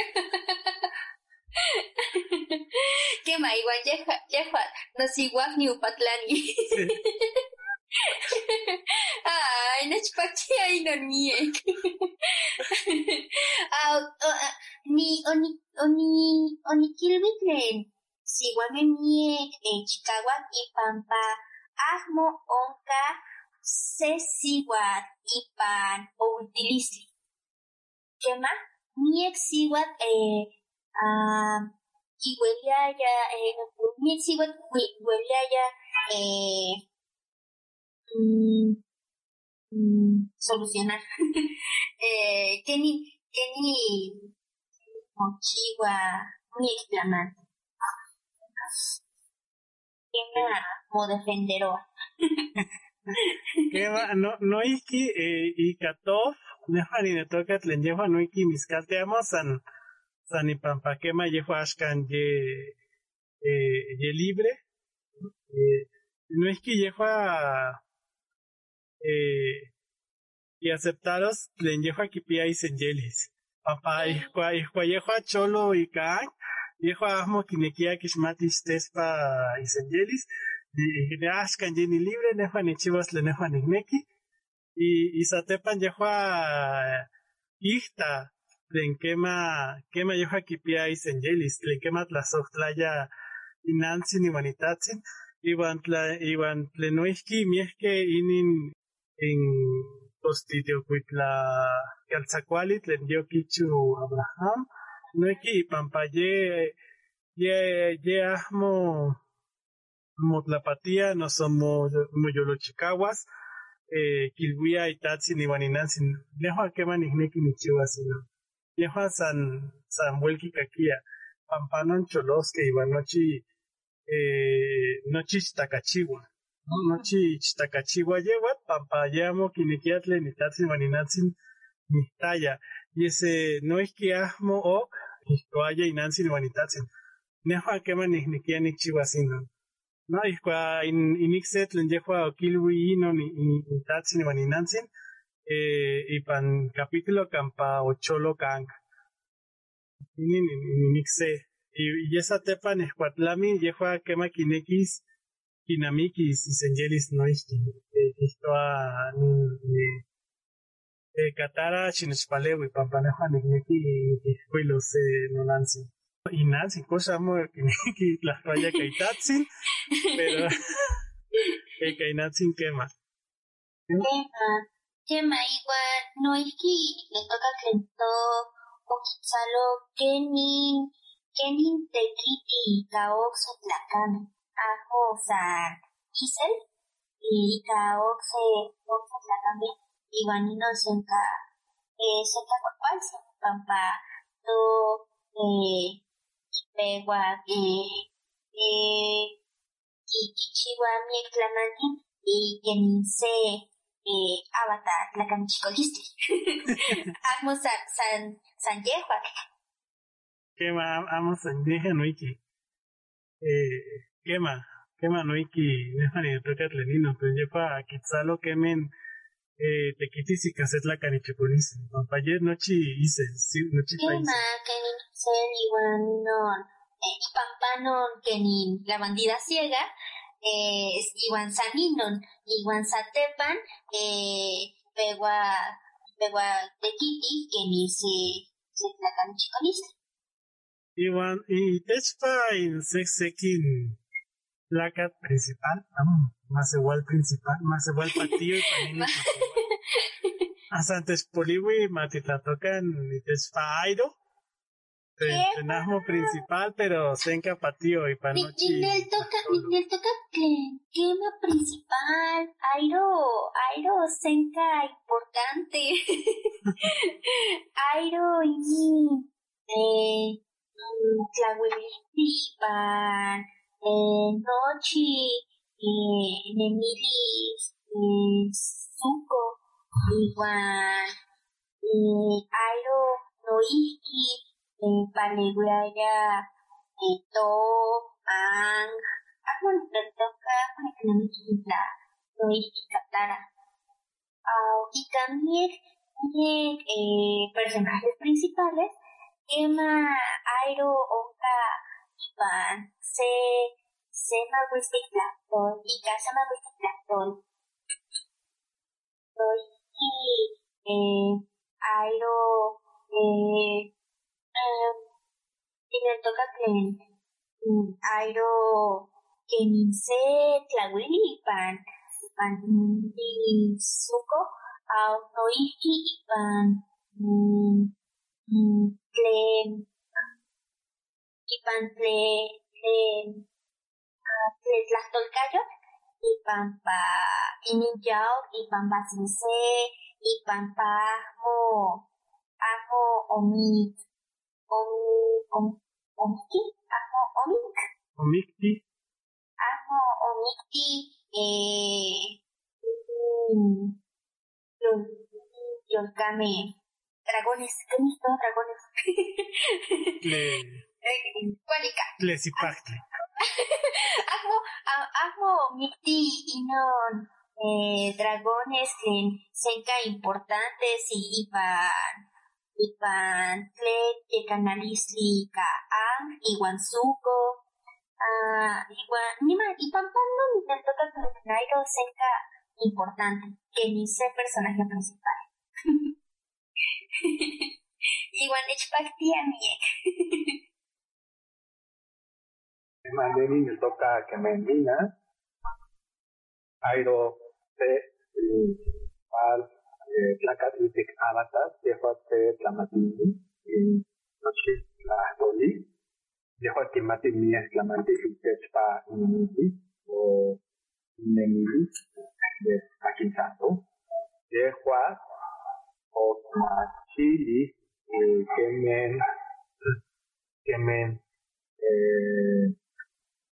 *laughs* ¿Qué ma? Igual yeja, yeja, no si guap ni upatlani. Sí. Ay, no chpaki ay no nie. Ah, ni oni oni oni kilmitlen. Si guan nie en Chicago y Pampa. Ahmo onka se siwat ipan o utilisli. ¿Qué más? Miek siwat eh ah iweliaya eh miek siwat iweliaya eh mm, mm, solucionar. *laughs* eh Kenny Kenny mochiwa miek flamante. Kena mo defendero. que va no no iki eh, y katov *laughs* nefa ni ne toca tlen yefa no iki miskalteamo san san ashkan ye eh, ye libre eh, no es que yefa eh, y aceptaros tlen yefa kipia y senyelis ihkua yefa cholo y kaan yefa asmo kinekia kishmatis tespa y senyelis y ne ashkan ye ni libre nefa ni chivas le nefa ni neki y y satepan yefa ihta tlen kema kema yefa kipia y senyelis tlen kema tlasojtlaya inantzin iwan itatzin iwan tla iwan tlen noihki miehke inin in postitiokuitla kaltzakuali tlen yokichu Abraham noihki ipampa ye ye ye ahmo motlapatia noso mo moyolochikawas eh, kilwia itatzin iwan inantzin neja kema nikneki nichiuas ino neja san san welki kakia pampanon iwan nochi eh, nochi chtakachiwa ¿no? Nochi chtakachiwa yewat pampa yamo kinekia tlen itatzin iwan inantzin nihtaya y ese no es que ahmo ok ihtoaya inantzin iwan itatzin neja kema niknekia nikchiuas ino no, ihkua in, inikse tlen yehua okilui inon i- i- itatzin iwan inantzin, eh, ipan capítulo kampa ocholo kank. Inin in- in- inikse. Y, y esa tepan ihkuatlami yehua kema kinekis kinamikis isenyelis noihki. Eh, ihtoa nin- ni- eh, katara chinechpalewi pampa nehua nikneki ihkuilos eh, nonantzin. Inantzin, cosa amo kineki tlahtwaya kaitatzin, pero *laughs* el kainatzin quema. Kema, kema igual no es que le toca klento okitsalo kenin kenin tekiti kaokse tlakame ajo san isel y kaokse okse tlakame igual no senka eh senka kwakwalse pampa to eh pegua eh eh kichiwa miek tlamantin y kenin se eh, avatar la canchicoliste. *laughs* Amo san, san, san yehuac. Quema, amo sandeja noiki. Eh, quema, quema noiki, nefani toca tlenino, pero yepa kitzalo kemen eh, tequitis y caset la canichocolis. Pampayer nochi hice, sí, Kema país. kenin sen iwan non, eh, pampanon kenin la bandida ciega, eh, iwan saninon, iwan satepan, eh, pegua, pegua tequiti kenin se, se la canchicoliste. Iwan, y Techpa in Sexekin placa principal, ah, más igual principal, más igual patillo y *laughs* panini. Hasta antes Poliwi, Matita tocan y Techpa Airo. Tenasmo principal, pero senka patío y panochi. Ninel toca, Ninel toca tema principal, Airo, Airo senka importante. *laughs* Airo y eh tlahueliltispan, eh, nochi, eh, nemilis, eh, suco, igual, eh, airo, noiki, eh, paleguaya, eh, to, ang, ako nagtoka, nakikita, noiki katara. Uh, y también eh, personajes principales Emma, Airo, Oka, Ivan, se, se mawistik lakton, ika sa mawistik lakton. So, iki, eh, Airo, eh, um, tinatoka tlen, Airo, keninse, tlawili, pan, pan, di, suko, au, noiki, pan, mm, ipan tle tlen tlen tlahtolkayo ipan pa ininyaw ipan pa sinse ipan pa mo amo omik omi om omiki amo omik Omikti. amo omikti eh yung yung kami dragones, ¿qué? Dragones. Cuálica. le sipactle. Amo, *laughs* amo, mikti inon eh, dragones tlen senka importantes y ipan ipan tle yekanalistli ka ang iwan suko ah iwan nima ipan pano ni toca nairo senka importante que ni sé personaje principal Iwan ichpaktia miek. Mandeni me toca que me. Airo te al tlacatlitic avatar, dejo te tlamatini, in noche la doli, dejo que mati mi exclamante pa initi, o nemili, de Aquinsanto, dejo o chili, eh, kemen, kemen, eh,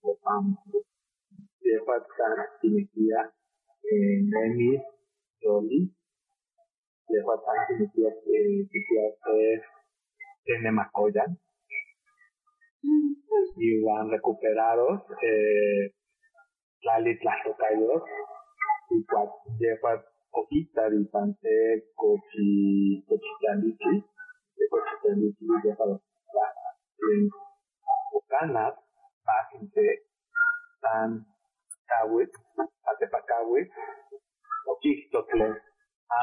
Popam, de Huatzcan, Sinequia, Nemi, Sinequia, que quisiera ser Tenemacoyan, y van recuperados, eh, Lali Tlaxocayos, y de Okita di Pante Kochi Kochitaniki, de Kochitaniki de Palestina, en Okanat, Paginte, San Kawit, Atepakawit, Okistotle,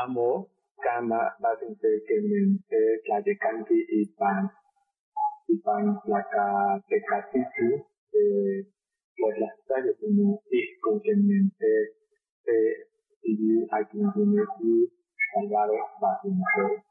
Amo, Kama, Paginte, Kemente, Tlayekanki y Pan, y Pan, Placa, Tecatiti, eh, los las tallas de mi hijo, Kemente, eh, y aquí y Alvaro Basinto. Kemenat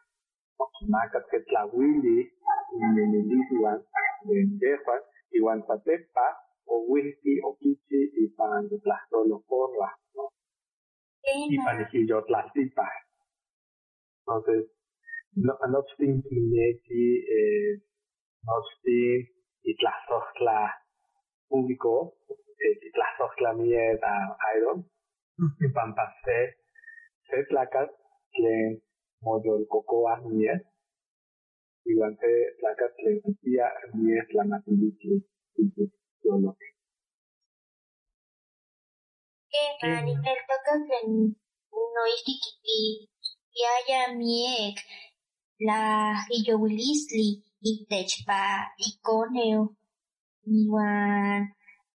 Tlahuili y Nenelisiwan de Endejuan igual Tatepa, o Whisky, o Kichi, y pan Tlastolo Porra, ¿no? Y pan Tlastipa. Entonces, no, no stin Mineki, eh, no stin y Tlastosla público, eh, Tlastosla Mied a Iron, y pan Pase, se tlacat, que modo el cocoa Mied, durante la tlectia ni es la matiliki Que. Manifestó que no istikipi yaya miek la iyowilisli itechpa ikoneo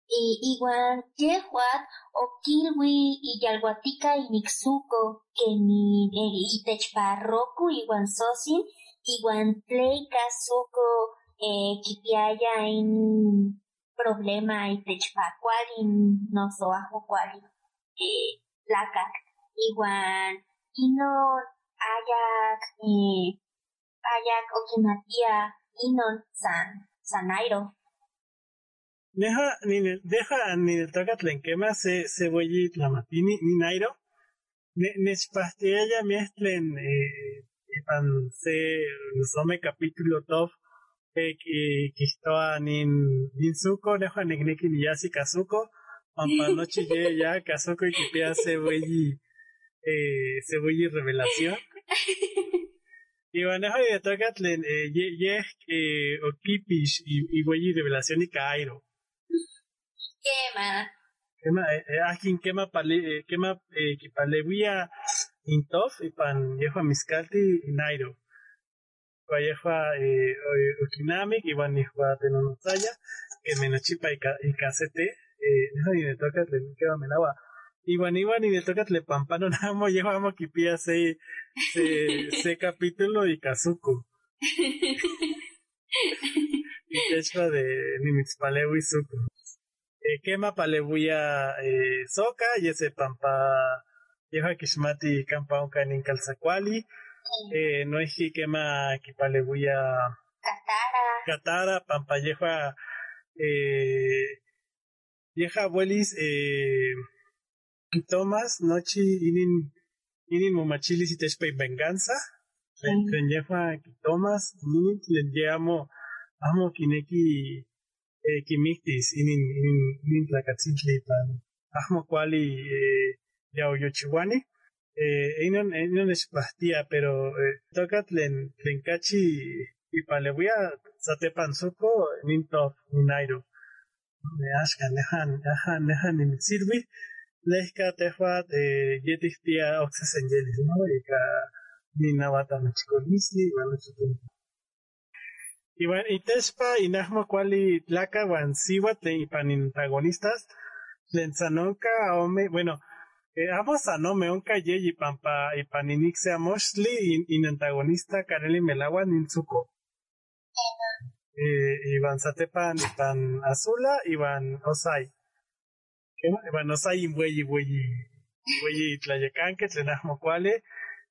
iwan iwan yehuat okilwi iyalhuatika iniksuko keni itechpa roku iwan sosin Igual Tleika Suko eh, kipiaya in problema y techpacuali no soajo cuali eh, laca igual ino ayak eh, ayak okimatia inon san sanairo deja ni deja ni toca tlenquema se se voy la matini ni nairo. Ne nespastella miestlen eh pan se some capítulo top eh, que a nin nin suko dejo negneki ni yasi kazuko. Pampa *laughs* noche ya kazuko y que se voy eh voy revelación. Y bueno de tocatlen eh ye eh okipish y voy revelación y cairo quema quema eh akin quema pale quema eh que palewia Intof y pan yefa miskalti nairo. Kwa yefa eh, okinamik y van yefa tenonotzaya, que menochipa y casete, eh, no y me toca le queda menagua. Iban iban y le toca le pampano *laughs* namo llevamos kipia se se se capítulo y kazuko. *laughs* y techo de Nimixpalewi suko. Eh, quema palebuya eh, soca y ese pampa Yeha kishmati kampa unka nin kalsakwali. Eh, no es que quema a Katara. Pampa yeha eh, yeha abuelis eh, Thomas, nochi inin inin mumachilis y tespei venganza. Tren yeha Thomas, nin len lleamo amo kineki kimiktis inin inin inin tlacatzintli pan. Ahmo kwali eh, Yaoyochiwani. Eh, Einon, Einon es pastilla, pero eh, toca tlen, tlenkachi y palewia satepanzuko ninto ninairo. Me ashkan nehan, nehan, nehan ni sirvi. Lehka tehuat eh, yetis tía oxes angelis, ¿no? Y ka ninawata machikolisli, bueno, bueno, y tespa y nahmo cuali tlaca siwa y pan antagonistas, lenzanonka ome, bueno, eh, amos a no me onka ye y pampa y paninik sea mostly in, antagonista kareli melawa ninzuko. Eh, Iban Satepan, Iban Azula, Iban Osai. ¿Qué? Iban Osai y Buey y Buey y Tlayecan, que tenemos cuale.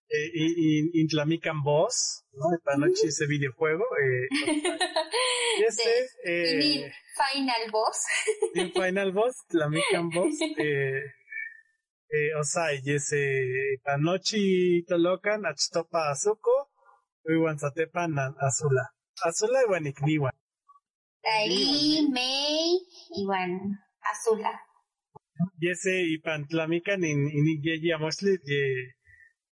Eh, y, y, Tlamican Boss, ¿no? Esta noche ese videojuego. Eh, *laughs* y este. Eh, Final Boss. Final Boss, Tlamican Boss. *laughs* Eh, eh, osai yese panochi tolokan achtopa azuko iwan satepan azula azula iwan ikniwan Ahí, May, Iwan, Azula. Yese ipan tlamikan in in yeyi amosli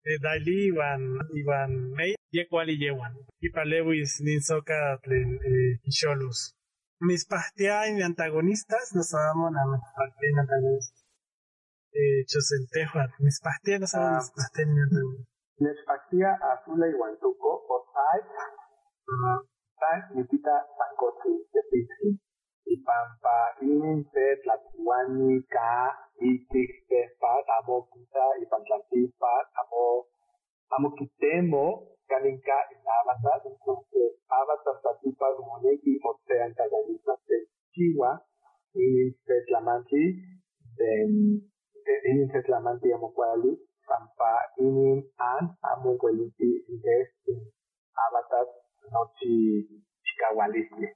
ye daili iwan iwan May ye kuali yewan. Ipalewis nin soka tlen kisholus. Mis pastia antagonistas, nos vamos a mis pastia antagonistas. chosentejuan, mis pastillas no saben mis pastillas. Les pastilla azul y guantuco, o sai, sai, nipita sancochi, de pizzi. Y pampa, inin set, la tiwani, ka, iti, kepa, amo kita, y pantlantipa, amo, amo kitemo, kaninka, y avatar, entonces, avatar, tatipa, moneki, o sea, antagonistas de chiwa, inin set, la manchi, de inin tetlamanti amo kuali pampa inin an amo kualiti indes avatar nochi chikawalistli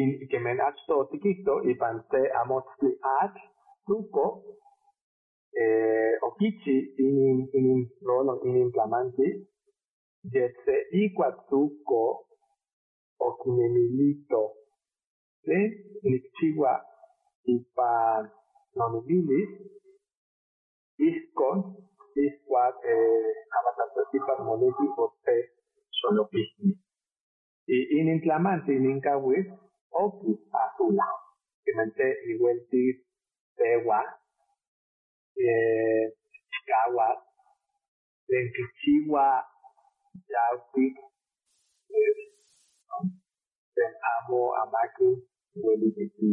in que men achto tikito ipan te amotzli at tuko eh, okichi inin inin rolon inin tlamanti yetse ikuatsuko okinemilito. Tlen nikchiua ipan nomibilis ijkon ijkuak eh, amatatotipan moneki ote xolopijki y inin tlamanti inin kawitl oki azula kemente iuelti pewa eh, chikawak tlen kichiua yautik eh, tlen amo amakin uelitiki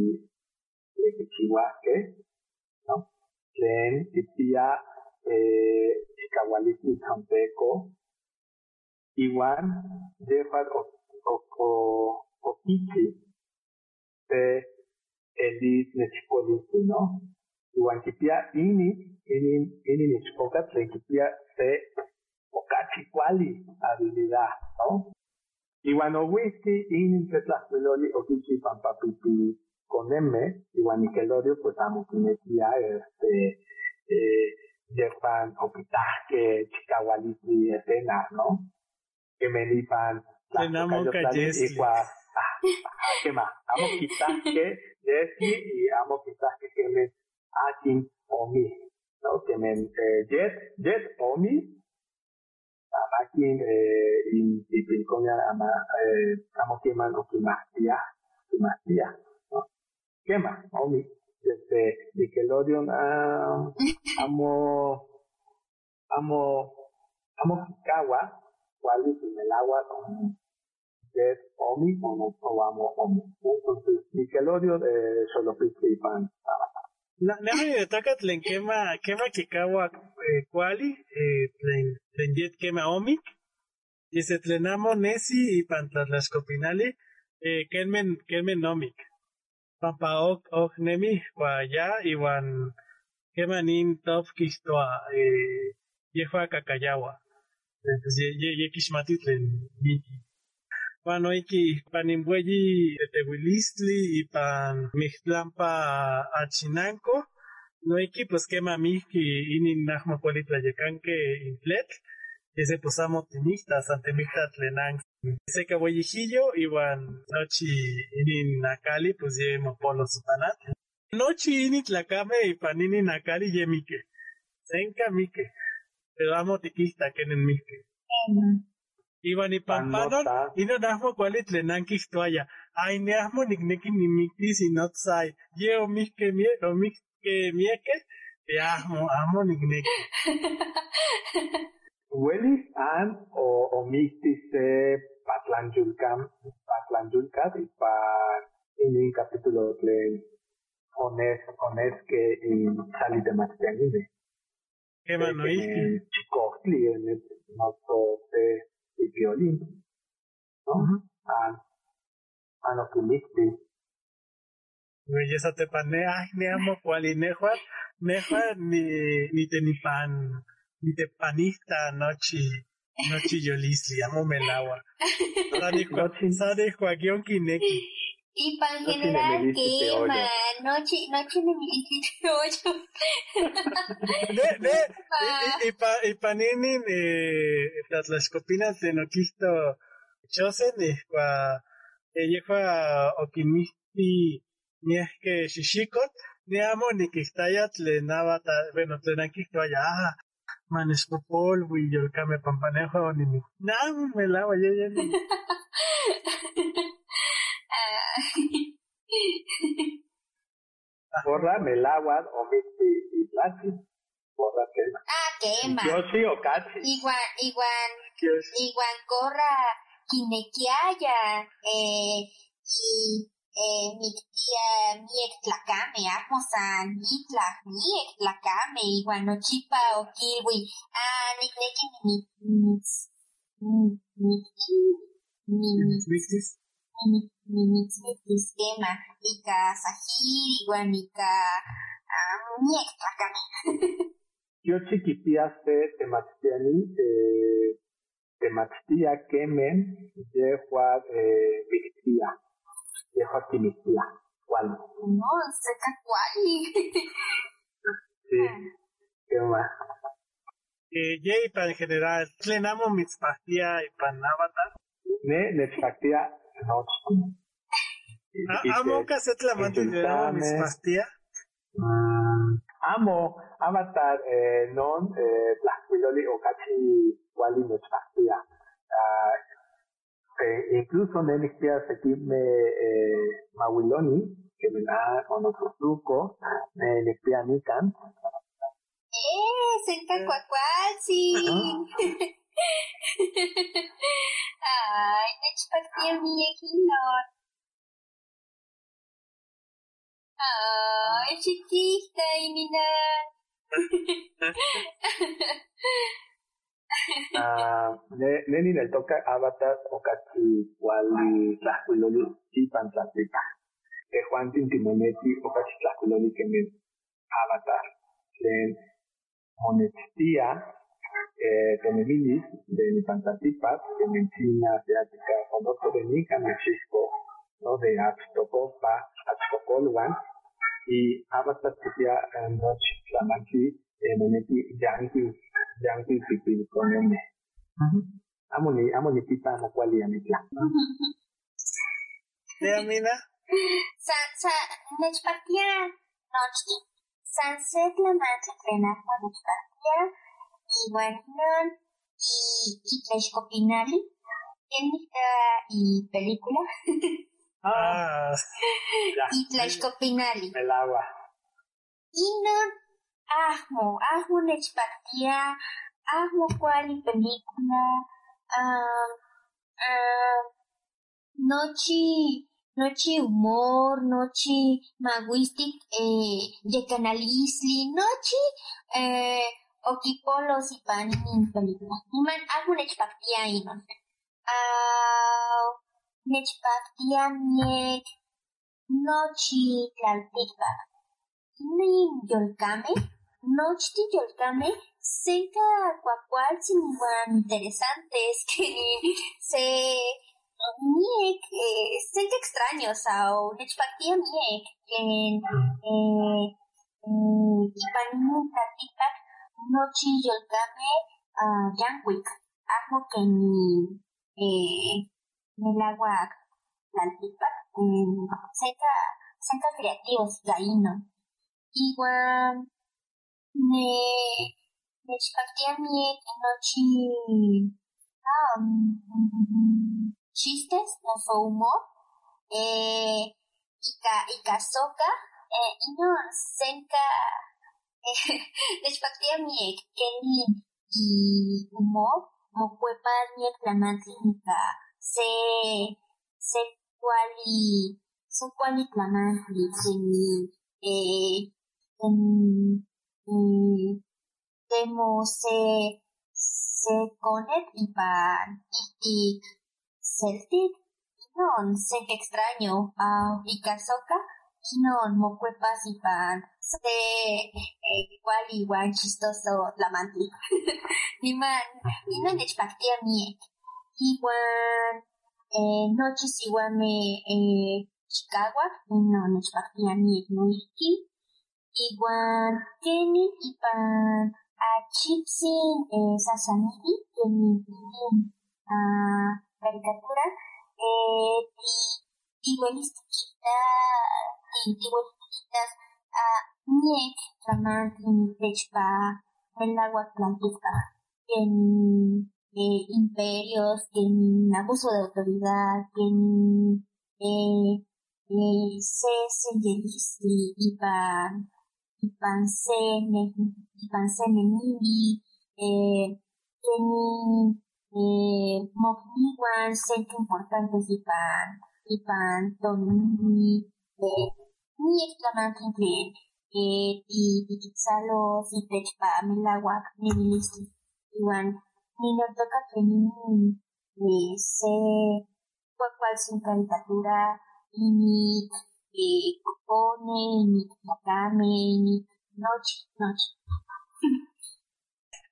tlen kichiuaskej ¿no? tlen kipia eh, chikaualistli tzonteko iwan yejuan okichi te elit nechpolistli, ¿no? Iwan kipia ini, ini, ini nechpoka tlen kipia se okachi kuali habilidad, ¿no? Iwan owihki ini tetlajkuiloli okichi pampapipi con M, iwan Nickelodeon pues amo este eh, yejuan okitahke chikaualistli escenas, ¿no? que me lipan ¿qué más? amo quizás que Jessie y amo quizás que me Akin Omi ¿no? que me eh, Jet Jet Omi Akin eh, y y Pincoña ama eh, amo que man o que más tía que más tía ¿no? ¿qué más? Omi desde Nickelodeon ah, amo amo amo Kikawa cuál es el agua con Jet Omi o no o amo Omi entonces Nickelodeon eh, solo y pan Na- Nami de toca tlen quema, quema kikawa eh, kuali, eh, tlen, tlen yet quema omic, y se tlenamo nesi y pantlatlascopinali, eh, kenmen, kenmen omic. Pampa ok, ok nemi, kwa ya, iwan quema nin top kistoa, eh, yehua kakayawa. Entonces, ye, ye, ye kishmati tlen miki. Pan oiki panimbueyi tetehuilistli y pan mixtlampa achinanco. Noiki pues quema miki inin nahma kuali tlayecanque intlet. Ese pues amo tinistas ante mixta tlenan. Ese caboyijillo iwan nochi inin nakali pues ye mopolo supanat. Nochi ini tlacame y pan inin nakali ye mike. Senka mike. Pero amo tiquista kenen mike. Iwan ipampanon, Panota. ino nahmo kuali tlenan kihtoaya. Ay, neahmo nikneki nimiktis inotzay. Ye omihke mie, omihke mieke, te ahmo, ahmo nikneki. *laughs* Huelis an o omistis se Patlanjulcam, Patlanjulcat y pan en capítulo tlen ones, ones que en sali de Mastianime. Kema no iski. Chicostli en el noto de de violín. ¿No? An, an okimistis. Belleza te pane, ay, neahmo kuali nehua, nehua ni, ni te ni pan, ni te panista nochi, nochi yolisli, amo melawa. *laughs* Nochi- Sade Joaquín Kineki. Y para No general de quema, noche, noche de de hoyo. De, de, y, y, pa, y panini, eh, tlatlascopinas de noquisto chosen, y cua, ella okimisti, ni es que shishikot, ni amo ni que estaya tlenaba, ta- bueno, tlenanki toya, ah, manespopol, y yo kame pampanejo, ni mi, no, me lavo, ya, ya, ni. *laughs* Borra, Melawad, Omisti y Tlachi. Borra, quema. Ah, quema. Yoshi o Kachi. Igual, igual, igual corra kinekiaya, eh, y, eh, mi tía miek tlacame, akmosan, yitlak, miek tlacame, igual no chipa o kiwi, ah, nikneki mi, mi, mi, mi, mi, mi, Quema, ika sahir, igual ika, ah, kipiaste temachtiani, temachtia kemen, yehuad, eh, victia. Mi tía. ¿Cuál? No, seca cuali. Sí. ¿Qué más? Eh, en general, Tlenamo Mitzpahtia y Panavatar. Ne, Nechpactia, no. Ah, Amo Casetlamante de Mitzpahtia. Mm, amo avatar eh, non eh, Tlaxcuiloli o cachi wali Nechpactia. Ah, eh, incluso ne Nechpia Sekime eh, Mawiloni, que me da con otro truco, ne Nechpia Nikan, ¡Eh! ¡Senka cuacuachi! *laughs* ¡Ay, nechpactia mi ejilor! ¡Ay, chiquita y nina! Ah, ne- neni le toca avatar o cachi wali Tlaxcuiloli y Pantlatica. Que Juan Tintimoneti o cachi Tlaxcuiloli que me avatar. Len Monetia, eh, Tenemilis, de mi Pantatipas, de Medicina Asiática, o doctor de Nica Mechisco, ¿no? De Axtocopa, Axtocolwan, y Avatar Tipia Noche Flamanchi, eh, Moneti Yankee, Yankee Pipiliconeme. Amo ni, amo ni pita mo kwali amitla. ¿De Amina? Sa, sa, nechpactia nochi. Sunset la madre plena con nechpactia. Y y, y Tlexcopinali. Técnica y película. *laughs* Ah, Ya, Y Tlexcopinali. el agua. Inon, ahmo, ahmo nechpactia. Ahmo cual y película. Ah, ah, nochi, nochi humor, nochi maguistic, eh, yecanalisli, nochi, eh, okipolos y panini película. Iman, ahmo nechpactia inon. Ah, nechpactia miek, nochi tlaltikpak. Nin yolkame, nochti yolkame, senka cuacualtzin iuan interesantes que *laughs* se miek, eh, senka extraños ao nechpactia miek, que eh, eh, ipan nin tlaltikpak nochi yolkame ah, yankuik, amo que ni eh, nelahuac tlaltikpak, eh, senka, senka creativos gaino. Igual me nechpactia miek nochi ah, mm, chistes, no so humor, eh, soka, eh, ino senka eh, nechpactia miek kenin *laughs* y humor, mocuepa miek tlamantli ika se, se kuali, se kuali tlamantli keni, eh, en, en, demo se se conet y pan y celtic non se extraño a y casoca non mocuepas y pan. Se eh, igual igual chistoso la manti ni *laughs* man ni no nechpactia miek igual eh, noches igual me eh, Chicago no nechpactia miek no iki Igual Kenny y pan a Chipsin eh, Sasanidi, que mi a caricatura, eh, ti, igualistiquita, ti, igualistiquitas a Niek, Raman, Techpa, el agua atlántica, en eh, imperios, en abuso de autoridad, en eh, eh, se y, y pan ipan se ne ipan se nenili eh keni eh centro importantes ipan ipan tonili eh ni exclamante que eh y milawak nililisti iwan ni no toca que ni se cual sin caricatura ni eh, ni Nakame, ni Noche, Noche.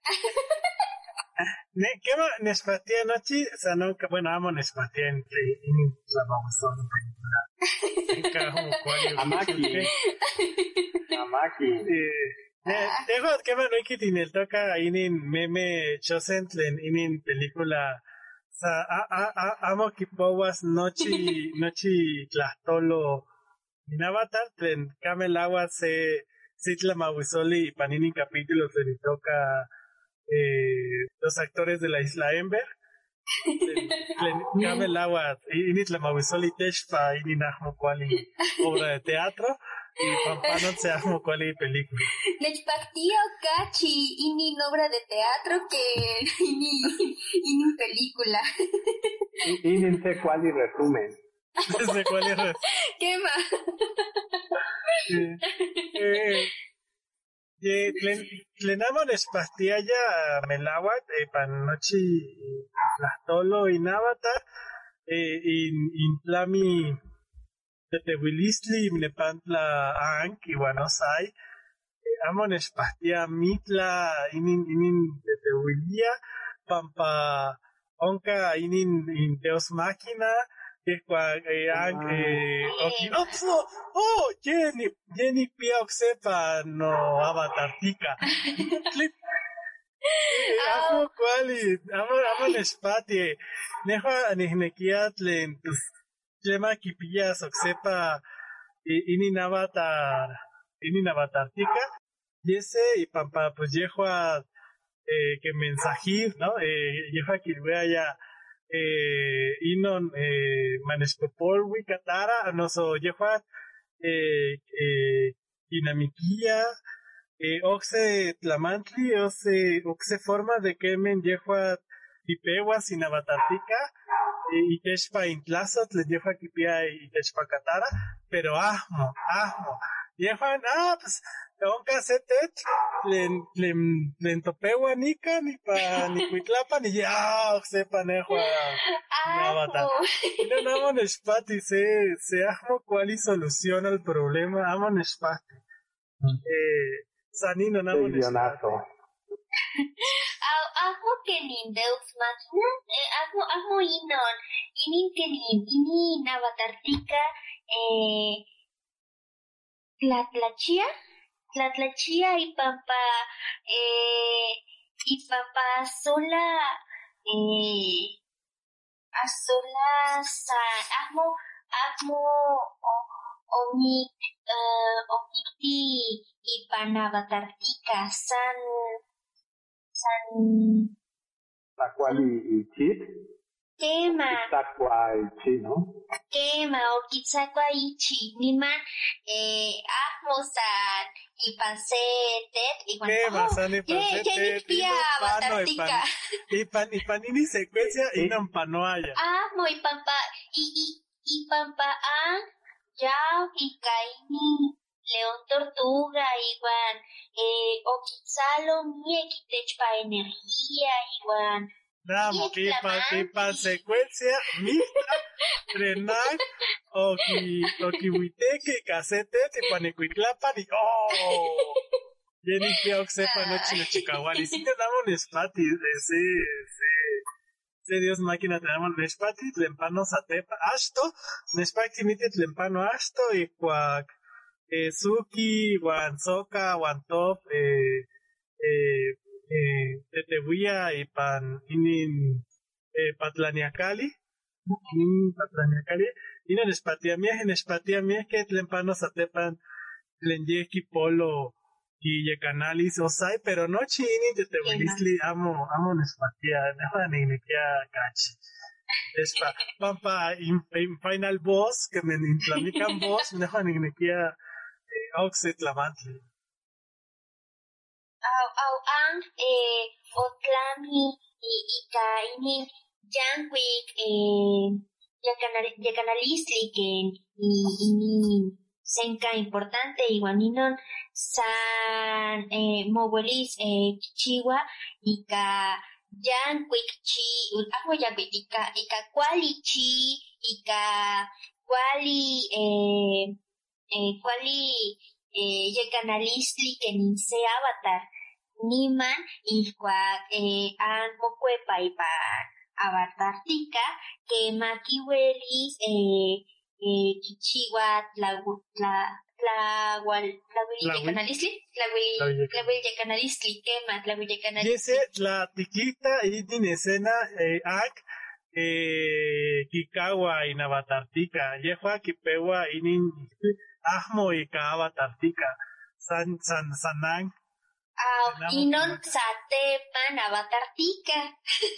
*laughs* Ne, ¿Qué va? Nespatia nochi, o sea, no, que- bueno, amo Nespatia en en la mamazón película. En Amaki. *laughs* Amaki. Eh, Dejo va no tiene el toca inin meme chosentlen inin película sa a a a amo que powas nochi *laughs* nochi tlastolo in avatar tlen camel agua se sitla mawisoli y panini capítulos le toca eh, los actores de la isla Ember Tlen- tlen camel agua inin la mawisoli teshpa inin ahmo kuali obra de teatro y pampanon se ahmo kuali película Nechpactía Okachi, ini obra de teatro que *laughs* ini, ini película. Cuál y resumen. Es *laughs* ¿Qué más? eh, eh, tlen tlenamon espastiaya melawat eh, panochi tlastolo inavata eh, in in plami tetewilistli nepantla ank iwan osai eh, amon espastia mitla inin inin tetewilia pampa onka inin in deus máquina cua eh, ank eh, oki oh, oh, oh Jenny Jenny pia sepa no avatartica Clip. *laughs* Eh, Amo kuali, amo amo nespati. Nejo anihnekia tlen tus tlema kipillas oksepa i- inin avatar, inin avatartica. Y ese y pampa pues yehua eh, que mensajir, ¿no? Eh, yehua kilwea ya eh, inon eh, manespopol wikatara, no so yehua eh, eh, dinamiquía, eh, oxe tlamantli, oxe, oxe forma de que men yehua tipehua sin avatartica, eh, y techpa intlazot, le yehua kipia y techpa katara, pero ahmo, ahmo. Yehuan, ah, pues, onka setet, len, len, len topewa nika, ni pa, ni kuitlapa, ni ya, oxe panehua. Avatar. Ajo. No, no, amo Nespati, se, se amo cuál y soluciona el problema, amo Nespati. Eh, Sanino, no amo El Nespati. guionazo. Au- Ajo que nin Deus Machina, eh, ajo, ajo inon, inin que nin, inin avatartica, eh, tlatlachia, tlatlachia y pampa, eh, y pampa sola, eh, a sola san, ajo, ajo, o, oni, eh, okiti, y panavatartica, san, san, La cual y, y chip. tema, Está cual y chi, ¿no? tema, o quizá ichi, niman, eh, ahmosan, y pancetet, y bueno, ¿Qué oh, más, Ani? ye, ye, pia, avatartica. Y pan, y panini secuencia y no panoaya. Ahmo y pampa, y, y, y pampa, ah, ya, y caini, león tortuga, igual, eh, o quizá lo mie, quitechpa energía, igual, Namo, y pan, y pan secuencia, mitra, trenak, o ki, o ki huiteque, casete, y panicuitlapan, y oh. Jenny Pia Oxepa Noche de Chicahuali. Sí te damos Nespati, ese, ese, ese Dios máquina tenemos Nespati, Tlempano Satepa, Ashto, Nespati mite Tlempano Ashto, y cuac, eh, Suki, Wanzoka, Wantop, eh, eh, eh, Tetehuia y Pan, Inin, eh, Patlaniacali, Inin Patlaniacali, Ina Nespatia Mía, Nespatia Mía, que Tlempano Satepan, Tlenyeki Polo, y Yekanalis Osai, pero no chini de Tewilisli, amo, amo Nespatia, no ni ni kia cachi. Espa, pampa, in, in final boss, que me intlamican boss, no ni ni kia Oxet Lamantli. Au, au, an, eh, otlami, y, y caini, yanquik, eh, que, y, ni, senka importante, iguaninon, san, eh, moguelis, eh, chiwa, y ca, yanquik chi, ajo yanquik, y ca, y ca, cuali chi, y ca, cuali, eh, eh, cuali, eh, yacanalisli, que ni se avatar, niman ihkuak eh, anmokuepaipan avatartika kema kiuelis eh, eh, kichiua tlagu- tla- tlaual- tlauilikanalistli Tlaui- tlauilikanalistli kema Y tlauilikanalistli ese, la tiquita y din escena, eh, ac, eh, kikawa y navatartica, yehua kipewa inin, ahmo y ka avatartica, san, san, sanang, Ah, inon satepan avatartika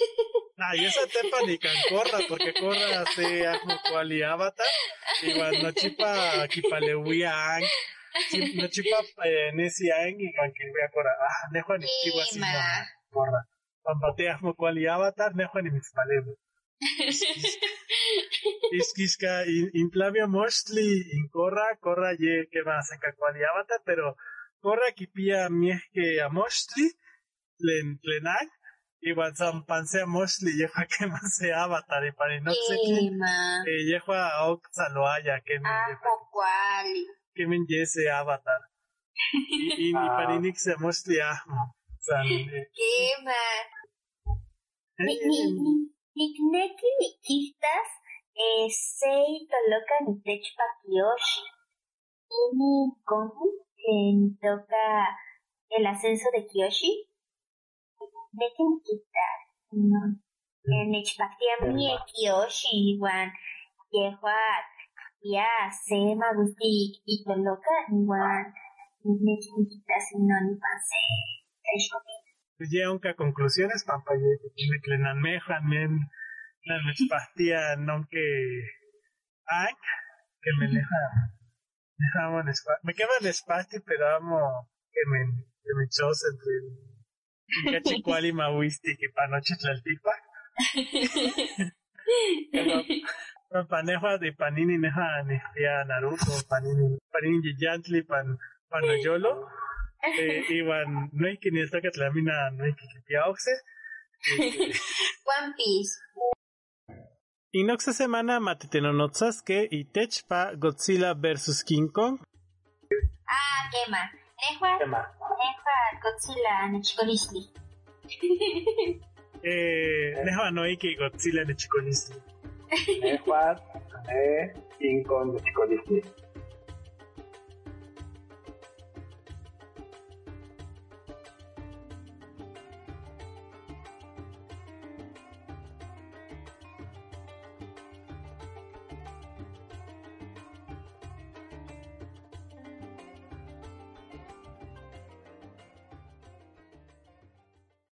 *laughs* ah, y esa tepa ni can corra, porque corra se ahmo cual y avatar, igual no chipa kipaleuian, chi- no chipa eh, nesian y can que vea corra, ah, nejo ni no, corra, pampate ahmo cual y avatar, nejo ni mis palebos. Iskishka in, inflavia mostly in corra, corra ye que más en cacuali avatar, pero corra kipia mieh que a mostly, len plenak, igual san pansea mostly yeja *laughs* que más se avatar y para no sé qué, eh, yeja ok saloaya que me, Ajo cuali. que me yese avatar. Y, y, y Ah. para nix se mostly ahmo. San, eh, Eh, Ni, ni, eh, ni, nikneki nikistas eh, sei toloka nitechpa Kiyoshi. Ini komu que toca el ascenso de Kiyoshi. Neki nikistas. No. Eh, Nechpaktia mie Kiyoshi iwan yehua ya se magusti itoloka iwan neki nikistas no nipanse. Teshkoki. Ya unca conclusiones pampa ye que tiene que lenan mejan men la mechpastía non que que me deja dejamos me quedan espasti pero amo que me que me chos entre Cachi cual y mawisti que panoche tlaltipa *laughs* paneja de panini neja ya Naruto panini panini yantli pan panoyolo *laughs* iban no hay que ni esta que tlamina no hay que kipiauxe *laughs* One Piece. Inoxa semana matitenonotsaske y techpa Godzilla vs King Kong Ah, quema. Nejua, ¿Qué más? nejua Godzilla nechikolisli. *laughs* eh neha no hay que Godzilla de Chicolisli Nehuat, eh, King Kong Disney.